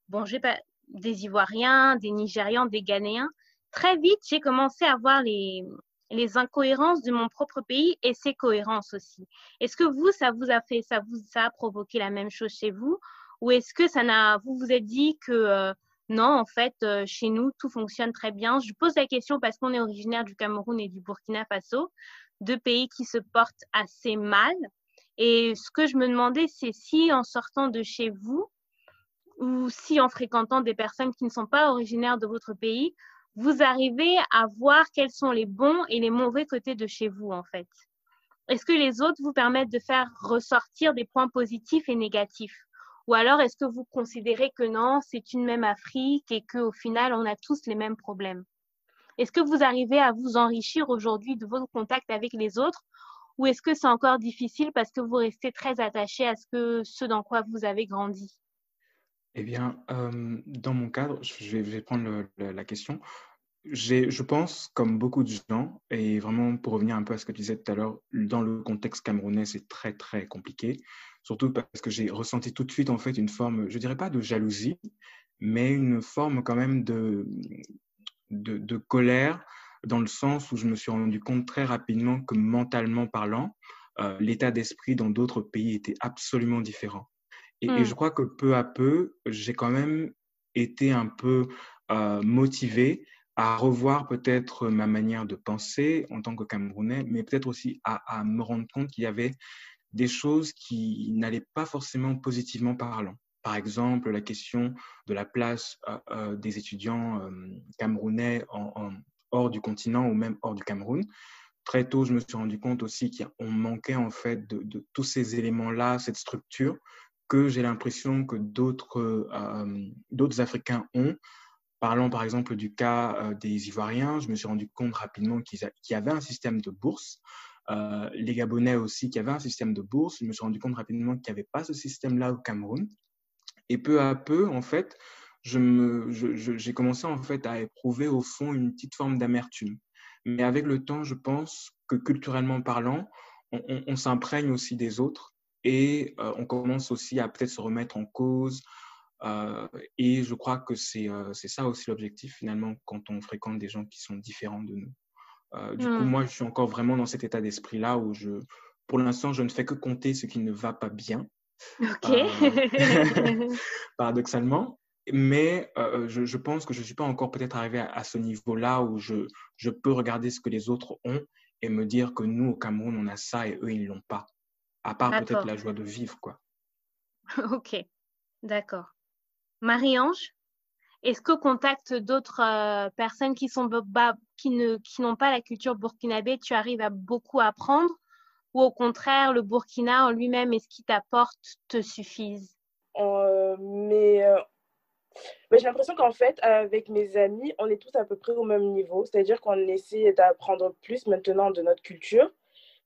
bon, j'ai pas, des Ivoiriens, des Nigérians, des Ghanéens, très vite, j'ai commencé à voir les, les incohérences de mon propre pays et ses cohérences aussi. Est-ce que vous, ça vous a fait, ça vous ça a provoqué la même chose chez vous? Ou est-ce que ça n'a, vous vous êtes dit que euh, non, en fait, euh, chez nous, tout fonctionne très bien. Je pose la question parce qu'on est originaire du Cameroun et du Burkina Faso, deux pays qui se portent assez mal. Et ce que je me demandais, c'est si en sortant de chez vous, ou si en fréquentant des personnes qui ne sont pas originaires de votre pays, vous arrivez à voir quels sont les bons et les mauvais côtés de chez vous, en fait. Est-ce que les autres vous permettent de faire ressortir des points positifs et négatifs? Ou alors est-ce que vous considérez que non, c'est une même Afrique et qu'au final, on a tous les mêmes problèmes? Est-ce que vous arrivez à vous enrichir aujourd'hui de vos contacts avec les autres? Ou est-ce que c'est encore difficile parce que vous restez très attaché à ce, que, ce dans quoi vous avez grandi? Eh bien, dans mon cadre, je vais, prendre la question. Je pense, comme beaucoup de gens, et vraiment pour revenir un peu à ce que tu disais tout à l'heure, dans le contexte camerounais, c'est très, très compliqué. Surtout parce que j'ai ressenti tout de suite, en fait, une forme, je dirais pas de jalousie, mais une forme quand même de, de, colère, dans le sens où je me suis rendu compte très rapidement que mentalement parlant, euh, l'état d'esprit dans d'autres pays était absolument différent. Et, je mmh. crois que peu à peu, j'ai quand même été un peu euh, motivé à revoir peut-être ma manière de penser en tant que Camerounais, mais peut-être aussi à, me rendre compte qu'il y avait des choses qui n'allaient pas forcément positivement parlant. Par exemple, la question de la place euh, euh, des étudiants camerounais en, hors du continent ou même hors du Cameroun. Très tôt, je me suis rendu compte aussi qu'on manquait en fait de, tous ces éléments-là, cette structure que j'ai l'impression que d'autres euh, Africains ont. Parlant par exemple du cas euh, des Ivoiriens, je me suis rendu compte rapidement qu'il y avait un système de bourse. Euh, les Gabonais aussi qui avaient un système de bourse. Je me suis rendu compte rapidement qu'il n'y avait pas ce système-là au Cameroun. Et peu à peu, en fait, j'ai commencé en fait à éprouver au fond une petite forme d'amertume. Mais avec le temps, je pense que culturellement parlant, on, s'imprègne aussi des autres et euh, on commence aussi à peut-être se remettre en cause. Euh, et je crois que c'est ça aussi l'objectif finalement quand on fréquente des gens qui sont différents de nous. Du coup, mmh. moi, je suis encore vraiment dans cet état d'esprit-là où je, pour l'instant, je ne fais que compter ce qui ne va pas bien. Ok. paradoxalement. Mais je, je, pense que je ne suis pas encore peut-être arrivé à, à ce niveau-là où je, je peux regarder ce que les autres ont et me dire que nous, au Cameroun, on a ça et eux, ils ne l'ont pas à part peut-être la joie de vivre, quoi. ok, d'accord. Marie-Ange, est-ce qu'au contact d'autres euh, personnes qui sont qui ne qui n'ont pas la culture burkinabé, tu arrives à beaucoup apprendre ou au contraire le Burkina en lui-même et ce qu'il t'apporte te suffisent? Euh, Mais euh, j'ai l'impression qu'en fait, avec mes amis, on est tous à peu près au même niveau. C'est-à-dire qu'on essaie d'apprendre plus maintenant de notre culture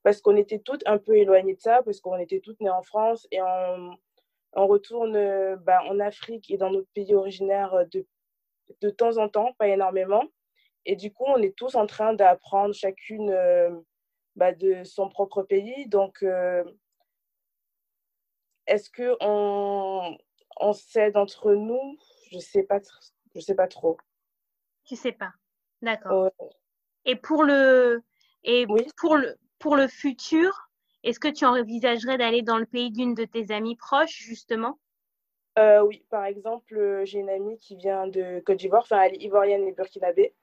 parce qu'on était toutes un peu éloignées de ça, parce qu'on était toutes nées en France et on, on retourne bah, en Afrique et dans notre pays originaire de, de temps en temps, pas énormément. Et du coup, on est tous en train d'apprendre chacune euh, bah, de son propre pays. Donc, euh, est-ce que on, s'aide entre nous? Je sais pas, je sais pas trop. Tu sais pas, d'accord. Et pour le et pour le pour le futur, est-ce que tu envisagerais d'aller dans le pays d'une de tes amies proches justement? Euh, Oui, par exemple, euh, j'ai une amie qui vient de Côte d'Ivoire, enfin elle est ivoirienne et burkinabé.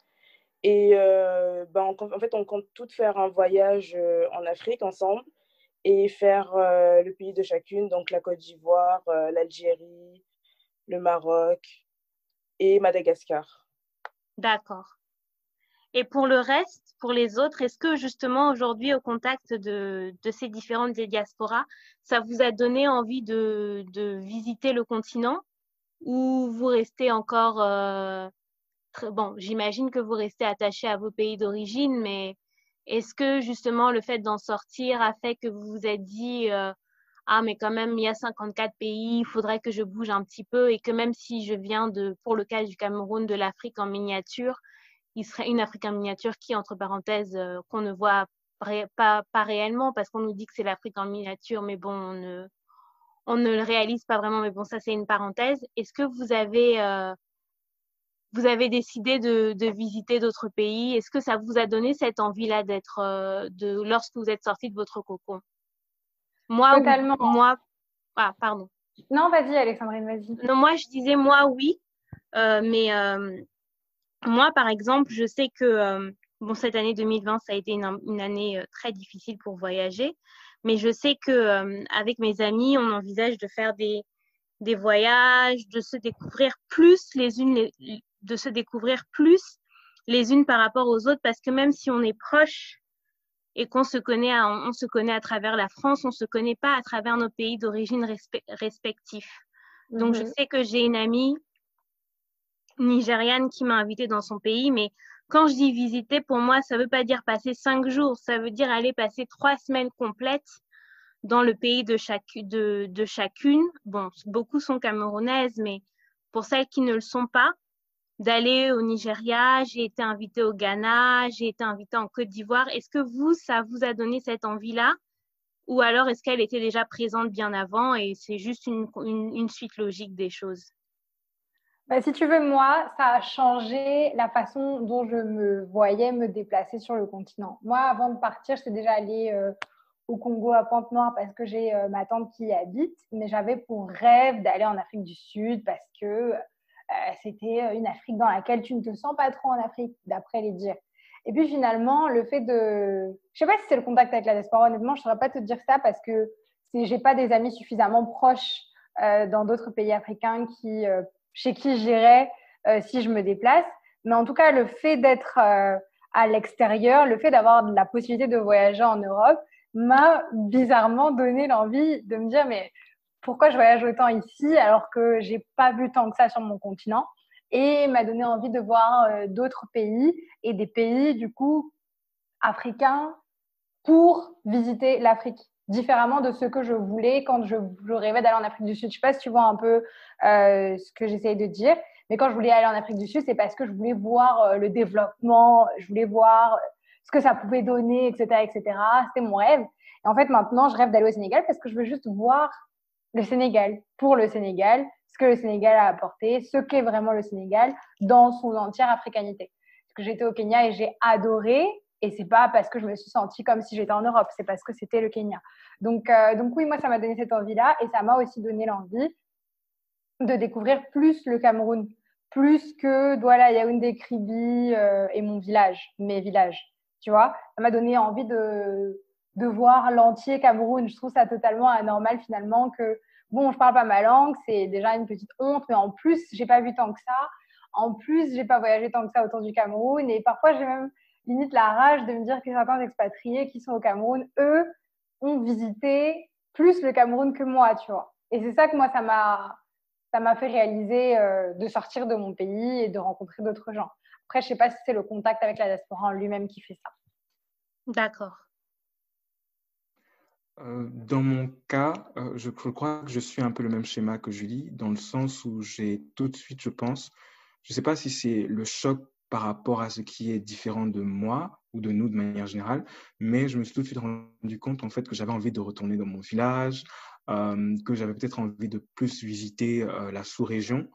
Et euh, ben, en fait, on compte toutes faire un voyage en Afrique ensemble et faire le pays de chacune, donc la Côte d'Ivoire, l'Algérie, le Maroc et Madagascar. D'accord. Et pour le reste, pour les autres, est-ce que justement aujourd'hui, au contact de, ces différentes diasporas, ça vous a donné envie de, de visiter le continent ou vous restez encore... Euh, très, bon, j'imagine que vous restez attaché à vos pays d'origine, mais est-ce que justement le fait d'en sortir a fait que vous vous êtes dit... Euh, ah mais quand même il y a 54 pays, il faudrait que je bouge un petit peu et que même si je viens de pour le cas du Cameroun de l'Afrique en miniature, il serait une Afrique en miniature qui, entre parenthèses, euh, qu'on ne voit pas, pas réellement parce qu'on nous dit que c'est l'Afrique en miniature, mais bon, on ne, on ne le réalise pas vraiment. Mais bon, ça, c'est une parenthèse. Est-ce que vous avez, euh, vous avez décidé de, de visiter d'autres pays? Est-ce que ça vous a donné cette envie-là d'être, euh, de, lorsque vous êtes sorti de votre cocon? Moi, Totalement. moi, ah, pardon. Non, vas-y, Alexandrine, vas-y. Non, moi, je disais moi, oui. mais moi, par exemple, je sais que euh, bon, cette année 2020, ça a été une, année euh, très difficile pour voyager, mais je sais que euh, avec mes amis, on envisage de faire des, des voyages, de se découvrir plus les unes, de se découvrir plus les unes par rapport aux autres, parce que même si on est proche et qu'on se connaît, à, on se connaît à travers la France, on se connaît pas à travers nos pays d'origine respectifs. Donc, je mhm. sais que j'ai une amie nigériane qui m'a invitée dans son pays, mais quand je dis visiter, pour moi, ça ne veut pas dire passer cinq jours, ça veut dire aller passer trois semaines complètes dans le pays de, chacune. Bon, beaucoup sont camerounaises, mais pour celles qui ne le sont pas, d'aller au Nigeria, j'ai été invitée au Ghana, j'ai été invitée en Côte d'Ivoire. Est-ce que vous, ça vous a donné cette envie-là? Ou alors est-ce qu'elle était déjà présente bien avant et c'est juste une suite logique des choses? Bah, si tu veux, moi, ça a changé la façon dont je me voyais me déplacer sur le continent. Moi, avant de partir, j'étais déjà allée euh, au Congo à Pointe-Noire parce que j'ai euh, ma tante qui y habite, mais j'avais pour rêve d'aller en Afrique du Sud parce que euh, c'était une Afrique dans laquelle tu ne te sens pas trop en Afrique, d'après les dires. Et puis finalement, le fait de... Je sais pas si c'est le contact avec la diaspora, honnêtement, je ne saurais pas te dire ça parce que j'ai pas des amis suffisamment proches dans d'autres pays africains qui chez qui j'irai euh, si je me déplace. Mais en tout cas, le fait d'être euh, à l'extérieur, le fait d'avoir la possibilité de voyager en Europe m'a bizarrement donné l'envie de me dire mais pourquoi je voyage autant ici alors que j'ai pas vu tant que ça sur mon continent? Et m'a donné envie de voir euh, d'autres pays et des pays du coup africains pour visiter l'Afrique différemment de ce que je voulais quand je, rêvais d'aller en Afrique du Sud. Je sais pas si tu vois un peu euh, ce que j'essayais de dire, mais quand je voulais aller en Afrique du Sud, c'est parce que je voulais voir euh, le développement, je voulais voir euh, ce que ça pouvait donner, etc., etc. C'était mon rêve. Et en fait, maintenant, je rêve d'aller au Sénégal parce que je veux juste voir le Sénégal, pour le Sénégal, ce que le Sénégal a apporté, ce qu'est vraiment le Sénégal dans son entière africanité. Parce que j'étais au Kenya et j'ai adoré, et c'est pas parce que je me suis sentie comme si j'étais en Europe, c'est parce que c'était le Kenya. Donc, euh, donc oui, moi, ça m'a donné cette envie-là et ça m'a aussi donné l'envie de découvrir plus le Cameroun, plus que voilà, Yaoundé, Kribi et mon village, mes villages. Tu vois, ça m'a donné envie de, de voir l'entier Cameroun. Je trouve ça totalement anormal finalement que, bon, je parle pas ma langue, c'est déjà une petite honte, mais en plus, j'ai pas vu tant que ça. En plus, j'ai pas voyagé tant que ça autour du Cameroun et parfois, j'ai même limite la rage de me dire que certains expatriés qui sont au Cameroun, eux, ont visité plus le Cameroun que moi, tu vois. Et c'est ça que moi, ça m'a, ça m'a fait réaliser euh, de sortir de mon pays et de rencontrer d'autres gens. Après, je sais pas si c'est le contact avec la diaspora en lui-même qui fait ça. D'accord. Euh, dans mon cas, euh, je crois que je suis un peu le même schéma que Julie, dans le sens où j'ai tout de suite, je pense, je ne sais pas si c'est le choc par rapport à ce qui est différent de moi ou de nous de manière générale, mais je me suis tout de suite rendu compte en fait que j'avais envie de retourner dans mon village, euh, que j'avais peut-être envie de plus visiter euh, la sous-région,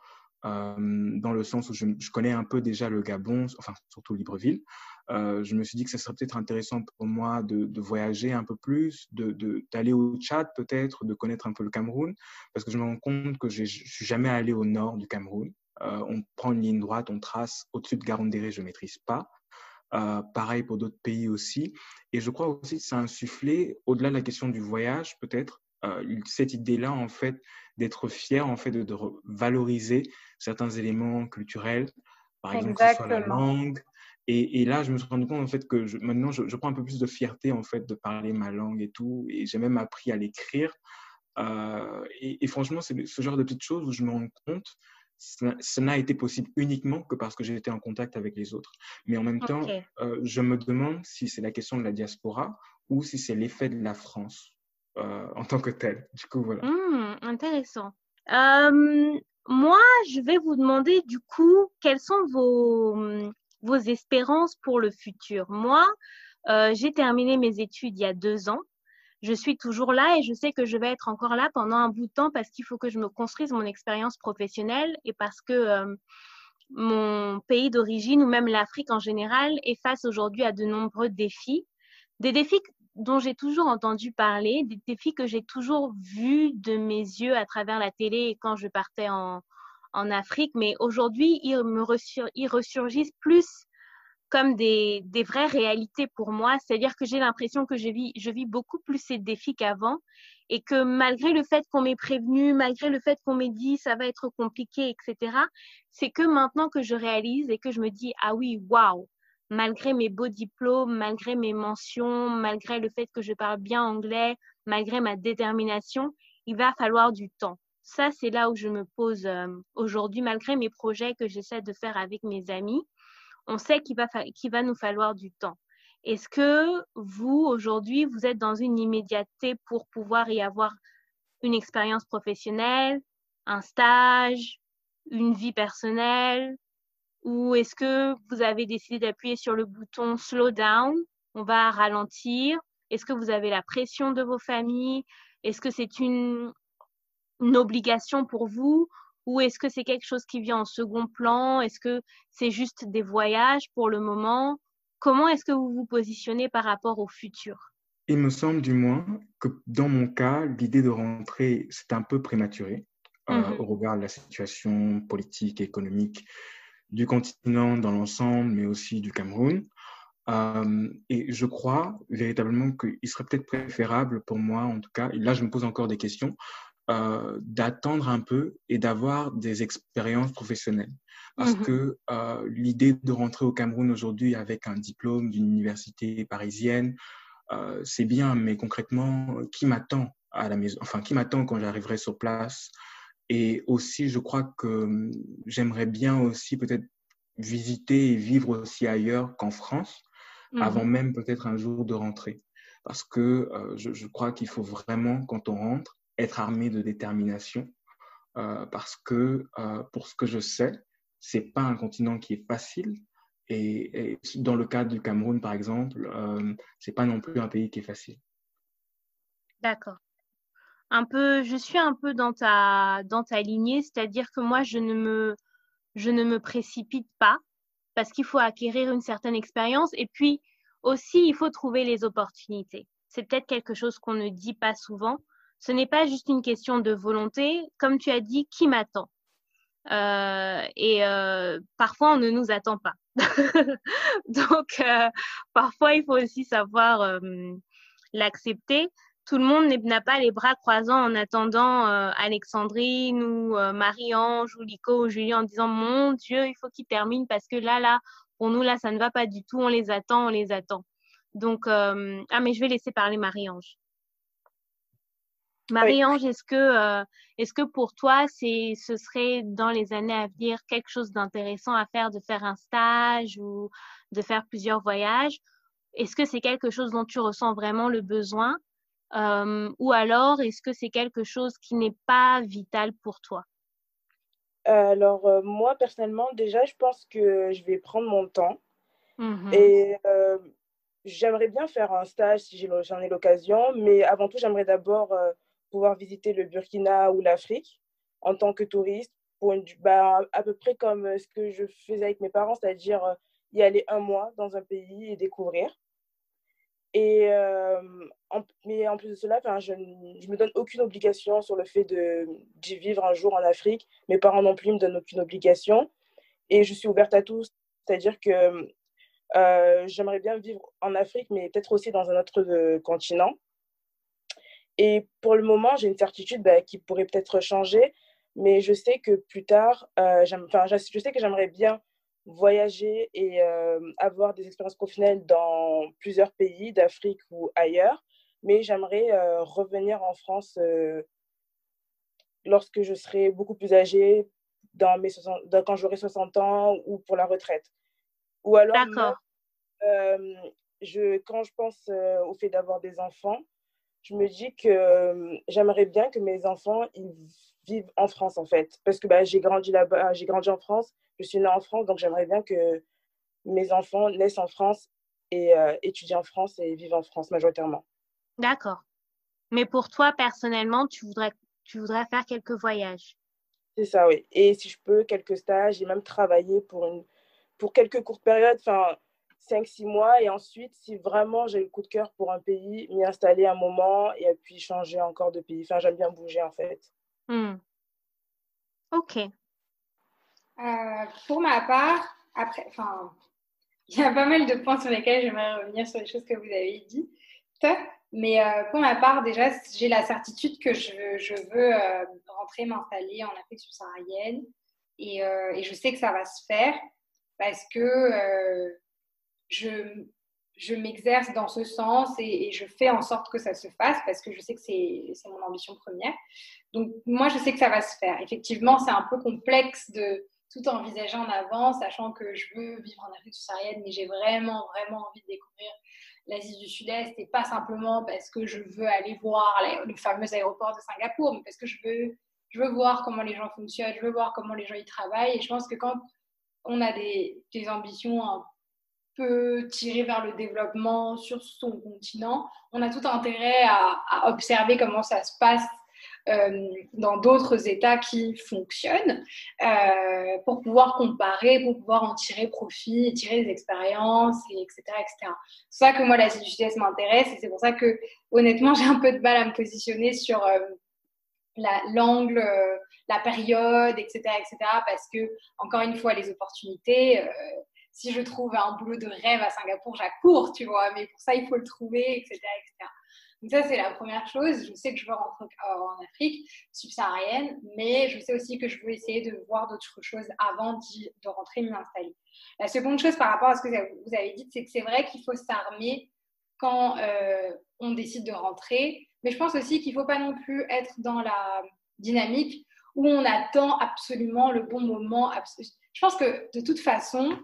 euh, dans le sens où je, je, connais un peu déjà le Gabon, enfin surtout Libreville. je me suis dit que ce serait peut-être intéressant pour moi de, voyager un peu plus, d'aller au Tchad peut-être, de connaître un peu le Cameroun, parce que je me rends compte que je ne suis jamais allé au nord du Cameroun. Euh, on prend une ligne droite, on trace au-dessus de Garondéré, je ne maîtrise pas. Euh, pareil pour d'autres pays aussi. Et je crois aussi que ça a insufflé, au-delà de la question du voyage, peut-être, euh, cette idée-là, en fait, d'être fier, en fait, de, de, valoriser certains éléments culturels, par exemple, que ce soit la langue. Et, et, là, je me suis rendu compte, en fait, que je, maintenant, je, je, prends un peu plus de fierté, en fait, de parler ma langue et tout. Et j'ai même appris à l'écrire. Euh, et, et, franchement, c'est ce genre de petites choses où je me rends compte ça n'a été possible uniquement que parce que j'ai été en contact avec les autres. Mais en même okay. temps, euh, je me demande si c'est la question de la diaspora ou si c'est l'effet de la France euh, en tant que tel. Du coup, voilà. Mmh, intéressant. Euh, moi, je vais vous demander du coup, quelles sont vos, vos espérances pour le futur? Moi, j'ai terminé mes études il y a deux ans je suis toujours là et je sais que je vais être encore là pendant un bout de temps parce qu'il faut que je me construise mon expérience professionnelle et parce que euh, mon pays d'origine ou même l'Afrique en général est face aujourd'hui à de nombreux défis. Des défis dont j'ai toujours entendu parler, des défis que j'ai toujours vus de mes yeux à travers la télé quand je partais en, Afrique, mais aujourd'hui, ils, ils ressurgissent plus comme des, vraies réalités pour moi. C'est-à-dire que j'ai l'impression que je vis, je vis beaucoup plus ces défis qu'avant et que malgré le fait qu'on m'ait prévenu, malgré le fait qu'on m'ait dit ça va être compliqué, etc., c'est que maintenant que je réalise et que je me dis ah oui, waouh, malgré mes beaux diplômes, malgré mes mentions, malgré le fait que je parle bien anglais, malgré ma détermination, il va falloir du temps. Ça, c'est là où je me pose euh, aujourd'hui, malgré mes projets que j'essaie de faire avec mes amis on sait qu'il va, qu'il va nous falloir du temps. Est-ce que vous, aujourd'hui, vous êtes dans une immédiateté pour pouvoir y avoir une expérience professionnelle, un stage, une vie personnelle? Ou est-ce que vous avez décidé d'appuyer sur le bouton slow down On va ralentir? Est-ce que vous avez la pression de vos familles? Est-ce que c'est une, une obligation pour vous ou est-ce que c'est quelque chose qui vient en second plan? Est-ce que c'est juste des voyages pour le moment? Comment est-ce que vous vous positionnez par rapport au futur? Il me semble du moins que dans mon cas, l'idée de rentrer, c'est un peu prématuré euh, mm -hmm. au regard de la situation politique et économique du continent dans l'ensemble, mais aussi du Cameroun. Euh, et je crois véritablement qu'il serait peut-être préférable pour moi, en tout cas, et là je me pose encore des questions, euh, d'attendre un peu et d'avoir des expériences professionnelles. Parce mmh. que euh, l'idée de rentrer au Cameroun aujourd'hui avec un diplôme d'une université parisienne, euh, c'est bien, mais concrètement, qui m'attend à la maison Enfin, qui m'attend quand j'arriverai sur place? Et aussi, je crois que hum, j'aimerais bien aussi peut-être visiter et vivre aussi ailleurs qu'en France, mmh. avant même peut-être un jour de rentrer. Parce que je, je crois qu'il faut vraiment, quand on rentre, être armé de détermination euh, parce que euh, pour ce que je sais, c'est pas un continent qui est facile. Et, dans le cas du Cameroun, par exemple, euh, c'est pas non plus un pays qui est facile. D'accord. Un peu, je suis un peu dans ta dans ta lignée, c'est-à-dire que moi je ne me je ne me précipite pas parce qu'il faut acquérir une certaine expérience et puis aussi il faut trouver les opportunités. C'est peut-être quelque chose qu'on ne dit pas souvent, ce n'est pas juste une question de volonté. Comme tu as dit, qui m'attend euh, Et euh, parfois, on ne nous attend pas. Donc, euh, parfois, il faut aussi savoir l'accepter. Tout le monde n'a pas les bras croisants en attendant Alexandrine ou Marie-Ange ou Lico ou Julie en disant Mon Dieu, il faut qu'ils terminent parce que là, là, pour nous, là, ça ne va pas du tout. On les attend, on les attend. Donc, ah, mais je vais laisser parler Marie-Ange. Marie-Ange, oui. est-ce que, euh, est-ce que pour toi, c'est, ce serait dans les années à venir quelque chose d'intéressant à faire, de faire un stage ou de faire plusieurs voyages? Est-ce que c'est quelque chose dont tu ressens vraiment le besoin euh, Ou alors, est-ce que c'est quelque chose qui n'est pas vital pour toi? Alors, euh, moi, personnellement, déjà, je pense que je vais prendre mon temps. Mhm. Et j'aimerais bien faire un stage si j'en ai l'occasion. Mais avant tout, j'aimerais d'abord pouvoir visiter le Burkina ou l'Afrique en tant que touriste, pour une, bah, à peu près comme euh, ce que je faisais avec mes parents, c'est-à-dire euh, y aller un mois dans un pays et découvrir. Et euh, mais en plus de cela, je ne me donne aucune obligation sur le fait d'y vivre un jour en Afrique. Mes parents non plus ne me donnent aucune obligation. Et je suis ouverte à tout. C'est-à-dire que j'aimerais bien vivre en Afrique, mais peut-être aussi dans un autre continent. Et pour le moment, j'ai une certitude bah, qui pourrait peut-être changer, mais je sais que plus tard, euh, je sais que j'aimerais bien voyager et euh, avoir des expériences professionnelles dans plusieurs pays d'Afrique ou ailleurs, mais j'aimerais euh, revenir en France euh, lorsque je serai beaucoup plus âgée, dans mes 60 dans- quand j'aurai 60 ans ou pour la retraite. Ou alors, je, quand je pense au fait d'avoir des enfants, je me dis que euh, j'aimerais bien que mes enfants ils vivent en France en fait. Parce que bah, j'ai grandi là-bas, j'ai grandi en France, je suis née en France, donc j'aimerais bien que mes enfants naissent en France et euh, étudient en France et vivent en France majoritairement. D'accord. Mais pour toi, personnellement, tu voudrais, tu voudrais faire quelques voyages? C'est ça, oui. Et si je peux, quelques stages et même travailler pour, une, pour quelques courtes périodes, enfin 5-6 mois. Et ensuite, si vraiment j'ai le coup de cœur pour un pays, m'y installer un moment et puis changer encore de pays. Enfin, j'aime bien bouger en fait. Hmm. Ok. Euh, pour ma part, après, enfin, il y a pas mal de points sur lesquels j'aimerais revenir sur les choses que vous avez dites. Mais euh, pour ma part, déjà, j'ai la certitude que je, je veux euh, rentrer, m'installer en Afrique subsaharienne. Et, euh, et, je sais que ça va se faire parce que euh, je, m'exerce dans ce sens et, je fais en sorte que ça se fasse parce que je sais que c'est mon ambition première. Donc, moi, je sais que ça va se faire. Effectivement, c'est un peu complexe de tout envisager en avance, sachant que je veux vivre en Afrique subsaharienne, mais j'ai vraiment, vraiment envie de découvrir l'Asie du Sud-Est et pas simplement parce que je veux aller voir le fameux aéroport de Singapour, mais parce que je veux, je veux voir comment les gens fonctionnent, je veux voir comment les gens y travaillent. Et je pense que quand on a des, des ambitions un peu tirées vers le développement sur son continent, on a tout intérêt à, observer comment ça se passe euh, dans d'autres États qui fonctionnent euh, pour pouvoir comparer, pour pouvoir en tirer profit, tirer des expériences, et etc. C'est ça que moi, du Sud-Est m'intéresse et c'est pour ça que, honnêtement, j'ai un peu de mal à me positionner sur euh, l'angle, euh, la, période, etc., etc. Parce que, encore une fois, les opportunités, si je trouve un boulot de rêve à Singapour, j'accours, tu vois, mais pour ça, il faut le trouver, etc., etc. Donc ça, c'est la première chose. Je sais que je veux rentrer en Afrique subsaharienne, mais je sais aussi que je veux essayer de voir d'autres choses avant de rentrer m'y installer. La seconde chose par rapport à ce que vous avez dit, c'est que c'est vrai qu'il faut s'armer quand euh, on décide de rentrer, mais je pense aussi qu'il ne faut pas non plus être dans la dynamique où on attend absolument le bon moment. Je pense que de toute façon,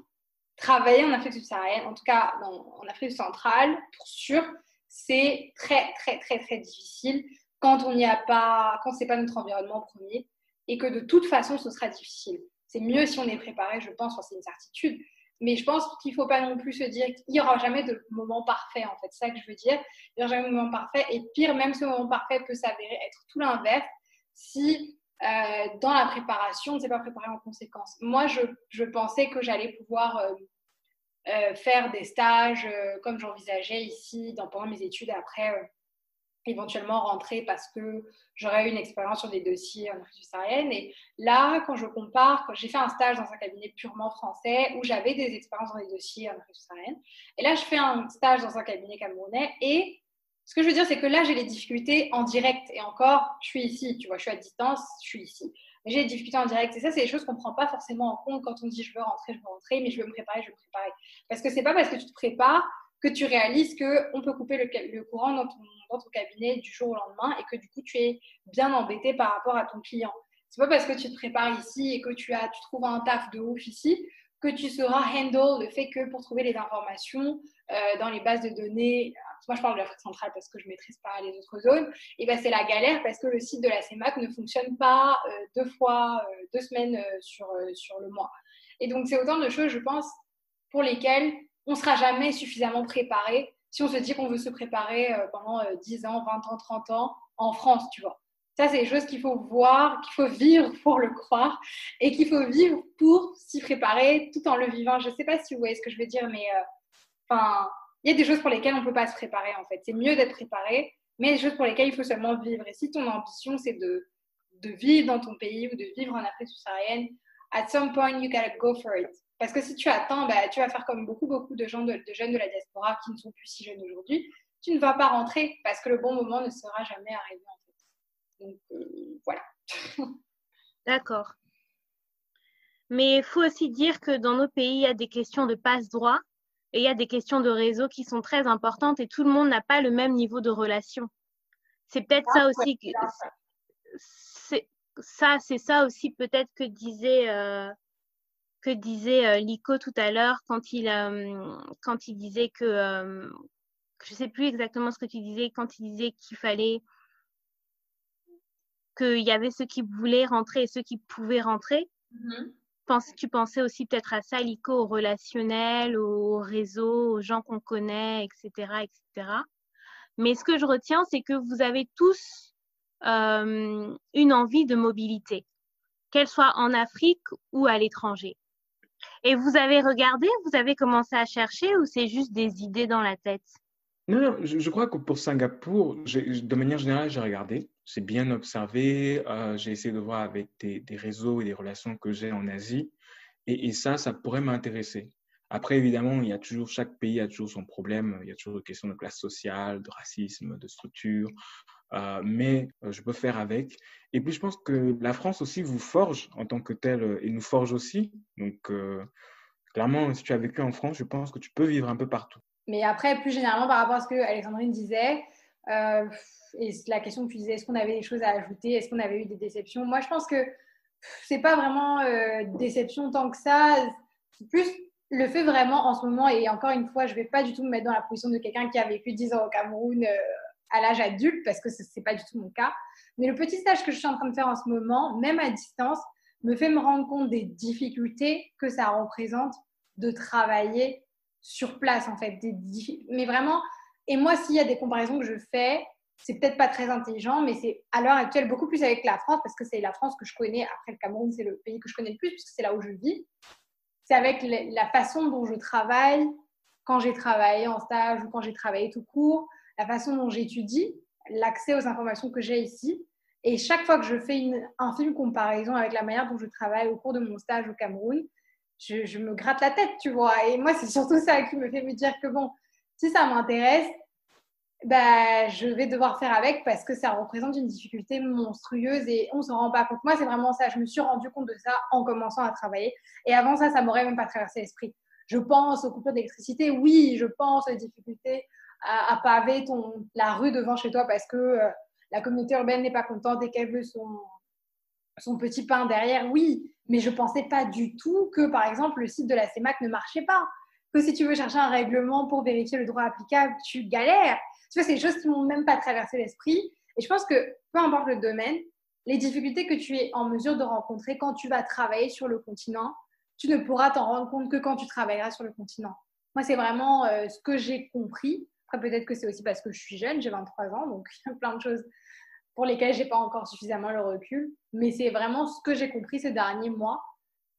travailler en Afrique subsaharienne, en tout cas en Afrique centrale, pour sûr, c'est très, très, très, très difficile quand on n'y a pas, quand c'est pas notre environnement premier et que de toute façon, ce sera difficile. C'est mieux si on est préparé, je pense, c'est une certitude. Mais je pense qu'il ne faut pas non plus se dire qu'il n'y aura jamais de moment parfait, en fait. C'est ça que je veux dire. Il n'y aura jamais de moment parfait. Et pire, même ce moment parfait peut s'avérer être tout l'inverse si dans la préparation, on ne s'est pas préparé en conséquence. Moi, je, pensais que j'allais pouvoir euh, euh, faire des stages euh, comme j'envisageais ici pendant mes études après éventuellement rentrer parce que j'aurais eu une expérience sur des dossiers en Afrique subsaharienne et là quand je compare j'ai fait un stage dans un cabinet purement français où j'avais des expériences dans des dossiers en Afrique subsaharienne et là je fais un stage dans un cabinet camerounais et ce que je veux dire c'est que là j'ai les difficultés en direct et encore je suis ici tu vois je suis à distance je suis ici mais j'ai des difficultés en direct. Et ça, c'est des choses qu'on ne prend pas forcément en compte quand on dit je veux rentrer, je veux rentrer, mais je veux me préparer, je veux me préparer. Parce que c'est pas parce que tu te prépares que tu réalises qu'on peut couper le, le courant dans ton, dans ton, cabinet du jour au lendemain et que du coup, tu es bien embêté par rapport à ton client. C'est pas parce que tu te prépares ici et que tu, as, tu trouves un taf de ouf ici que tu sauras handle le fait que pour trouver les informations euh, dans les bases de données, moi je parle de l'Afrique centrale parce que je ne maîtrise pas les autres zones, et ben c'est la galère parce que le site de la CEMAC ne fonctionne pas euh, deux fois, euh, deux semaines sur, sur le mois. Et donc c'est autant de choses, je pense, pour lesquelles on ne sera jamais suffisamment préparé si on se dit qu'on veut se préparer pendant 10 ans, 20 ans, 30 ans en France, tu vois. Ça, c'est des choses qu'il faut voir, qu'il faut vivre pour le croire et qu'il faut vivre pour s'y préparer tout en le vivant. Je ne sais pas si vous voyez ce que je veux dire, mais euh, il y a des choses pour lesquelles on ne peut pas se préparer en fait. C'est mieux d'être préparé, mais il y a des choses pour lesquelles il faut seulement vivre. Et si ton ambition, c'est de, vivre dans ton pays ou de vivre en Afrique subsaharienne, at some point, you gotta go for it. Parce que si tu attends, bah, tu vas faire comme beaucoup, beaucoup de jeunes de la diaspora qui ne sont plus si jeunes aujourd'hui. Tu ne vas pas rentrer parce que le bon moment ne sera jamais arrivé. Donc, euh, voilà. D'accord. Mais il faut aussi dire que dans nos pays, il y a des questions de passe-droit et il y a des questions de réseau qui sont très importantes et tout le monde n'a pas le même niveau de relation. C'est peut-être ça aussi que ça, c'est ça aussi peut-être que disait euh, que disait euh, Lico tout à l'heure quand il quand il disait que je sais plus exactement ce que tu disais quand il disait qu'il fallait qu'il y avait ceux qui voulaient rentrer et ceux qui pouvaient rentrer. Mm-hmm. tu pensais aussi peut-être à ça, Lico, au relationnel, au réseau, aux gens qu'on connaît, etc., etc. Mais ce que je retiens, c'est que vous avez tous euh, une envie de mobilité, qu'elle soit en Afrique ou à l'étranger. Et vous avez regardé, vous avez commencé à chercher ou c'est juste des idées dans la tête? Non, non, je, crois que pour Singapour, de manière générale, j'ai regardé, j'ai bien observé, euh, j'ai essayé de voir avec des, réseaux et des relations que j'ai en Asie, et, ça, ça pourrait m'intéresser. Après, évidemment, il y a toujours, chaque pays a toujours son problème, il y a toujours des questions de classe sociale, de racisme, de structure, euh, mais euh, je peux faire avec. Et puis, je pense que la France aussi vous forge en tant que telle, et nous forge aussi. Donc, clairement, si tu as vécu en France, je pense que tu peux vivre un peu partout. Mais après, plus généralement, par rapport à ce que Alexandrine disait, euh, et la question que tu disais, est-ce qu'on avait des choses à ajouter? Est-ce qu'on avait eu des déceptions? Moi, je pense que c'est pas vraiment euh, déception tant que ça. C'est plus le fait vraiment en ce moment, et encore une fois, je vais pas du tout me mettre dans la position de quelqu'un qui a vécu 10 ans au Cameroun euh, à l'âge adulte, parce que ce n'est pas du tout mon cas. Mais le petit stage que je suis en train de faire en ce moment, même à distance, me fait me rendre compte des difficultés que ça représente de travailler sur place, en fait. mais vraiment, et moi, s'il y a des comparaisons que je fais, c'est peut-être pas très intelligent, mais c'est à l'heure actuelle beaucoup plus avec la France, parce que c'est la France que je connais. Après, le Cameroun, c'est le pays que je connais le plus, puisque c'est là où je vis. C'est avec la façon dont je travaille, quand j'ai travaillé en stage ou quand j'ai travaillé tout court, la façon dont j'étudie, l'accès aux informations que j'ai ici. Et chaque fois que je fais une, un film comparaison avec la manière dont je travaille au cours de mon stage au Cameroun, je, me gratte la tête, tu vois. Et moi, c'est surtout ça qui me fait me dire que bon, si ça m'intéresse, bah, je vais devoir faire avec parce que ça représente une difficulté monstrueuse et on se rend pas compte. Moi, c'est vraiment ça. Je me suis rendu compte de ça en commençant à travailler. Et avant ça, ça m'aurait même pas traversé l'esprit. Je pense aux coupures d'électricité, oui, je pense aux difficultés à, paver la rue devant chez toi parce que euh, la communauté urbaine n'est pas contente et qu'elle veut son, son petit pain derrière, oui, mais je ne pensais pas du tout que, par exemple, le site de la CEMAC ne marchait pas. Que si tu veux chercher un règlement pour vérifier le droit applicable, tu galères. Tu vois, c'est des choses qui m'ont même pas traversé l'esprit. Et je pense que, peu importe le domaine, les difficultés que tu es en mesure de rencontrer quand tu vas travailler sur le continent, tu ne pourras t'en rendre compte que quand tu travailleras sur le continent. Moi, c'est vraiment euh, ce que j'ai compris. Après, peut-être que c'est aussi parce que je suis jeune, j'ai 23 ans, donc il y a plein de choses pour lesquels j'ai pas encore suffisamment le recul. Mais c'est vraiment ce que j'ai compris ces derniers mois.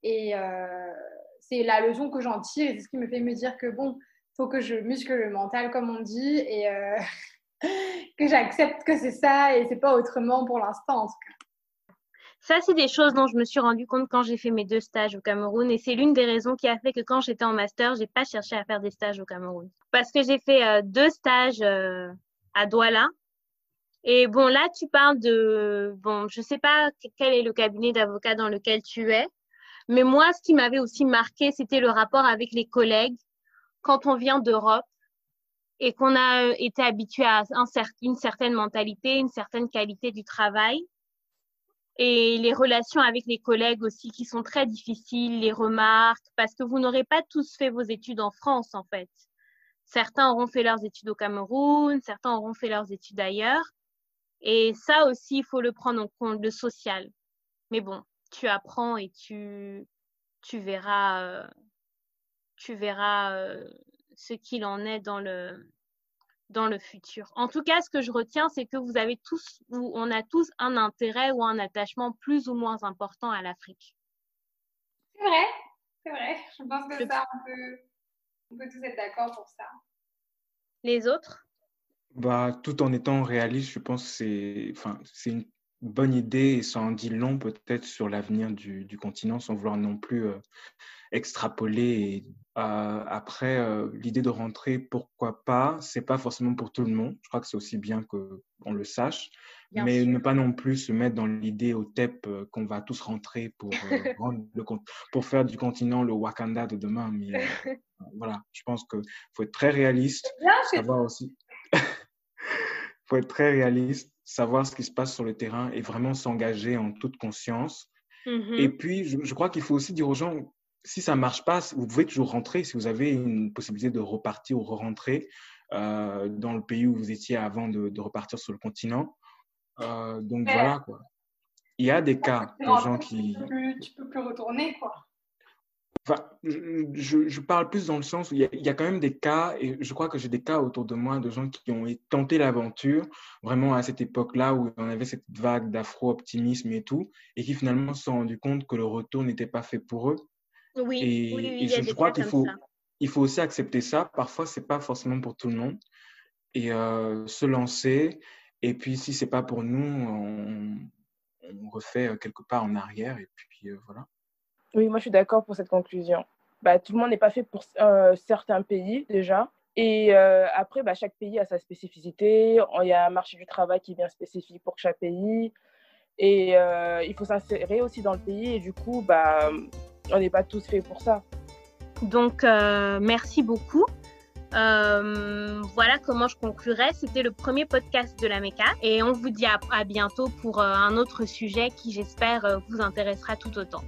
Et euh, c'est la leçon que j'en tire et c'est ce qui me fait me dire que bon, faut que je muscle le mental, comme on dit, et euh, que j'accepte que c'est ça et c'est pas autrement pour l'instant. Ça, c'est des choses dont je me suis rendu compte quand j'ai fait mes deux stages au Cameroun. Et c'est l'une des raisons qui a fait que quand j'étais en master, j'ai pas cherché à faire des stages au Cameroun. Parce que j'ai fait euh, deux stages à Douala, et bon, là, tu parles de, bon, je sais pas quel est le cabinet d'avocats dans lequel tu es, mais moi, ce qui m'avait aussi marqué, c'était le rapport avec les collègues quand on vient d'Europe et qu'on a euh, été habitué à une certaine mentalité, une certaine qualité du travail. et les relations avec les collègues aussi qui sont très difficiles, les remarques, parce que vous n'aurez pas tous fait vos études en France en fait. Certains auront fait leurs études au Cameroun, certains auront fait leurs études ailleurs. Et ça aussi, il faut le prendre en compte, le social. Mais bon, tu apprends et tu, tu verras, euh, tu verras euh, ce qu'il en est dans le, dans le futur. En tout cas, ce que je retiens, c'est que vous avez tous, ou on a tous un intérêt ou un attachement plus ou moins important à l'Afrique. C'est vrai, c'est vrai. Je pense que ça, on peut, on peut tous être d'accord pour ça. Les autres? Bah, Tout en étant réaliste, je pense que c'est enfin, une bonne idée et ça en dit long peut-être sur l'avenir du, du, continent sans vouloir non plus euh, extrapoler. Euh, après, euh, l'idée de rentrer, pourquoi pas, c'est pas forcément pour tout le monde. Je crois que c'est aussi bien qu'on le sache. mais ne pas non plus se mettre dans l'idée au TEP qu'on va tous rentrer pour, le, pour faire du continent le Wakanda de demain. Mais voilà, je pense qu'il faut être très réaliste. savoir aussi. faut être très réaliste, savoir ce qui se passe sur le terrain et vraiment s'engager en toute conscience. Mm-hmm. Et puis, je, crois qu'il faut aussi dire aux gens, si ça ne marche pas, vous pouvez toujours rentrer. Si vous avez une possibilité de repartir ou re-rentrer euh, dans le pays où vous étiez avant de, repartir sur le continent. Euh, donc voilà, quoi. Il y a des cas de gens qui... Tu peux, plus, peux plus retourner, quoi. Enfin, je, je, parle plus dans le sens où il y, a, il y, a, quand même des cas, et je crois que j'ai des cas autour de moi de gens qui ont tenté l'aventure vraiment à cette époque-là où on avait cette vague d'afro-optimisme et tout, et qui finalement se sont rendus compte que le retour n'était pas fait pour eux. Oui, et, oui, je, crois qu'il faut, il faut aussi accepter ça. Parfois, c'est pas forcément pour tout le monde. Et euh, se lancer. Et puis, si c'est pas pour nous, on, on, refait euh, quelque part en arrière. Et puis, euh, voilà. Oui, moi, je suis d'accord pour cette conclusion. Bah, tout le monde n'est pas fait pour certains pays déjà. Et après, bah, chaque pays a sa spécificité. Il y a un marché du travail qui est bien spécifique pour chaque pays. Et il faut s'insérer aussi dans le pays. Et du coup, bah, on n'est pas tous faits pour ça. Donc, euh, merci beaucoup. Euh, voilà comment je conclurai. C'était le premier podcast de la MECA et on vous dit à, bientôt pour euh, un autre sujet qui, j'espère, vous intéressera tout autant.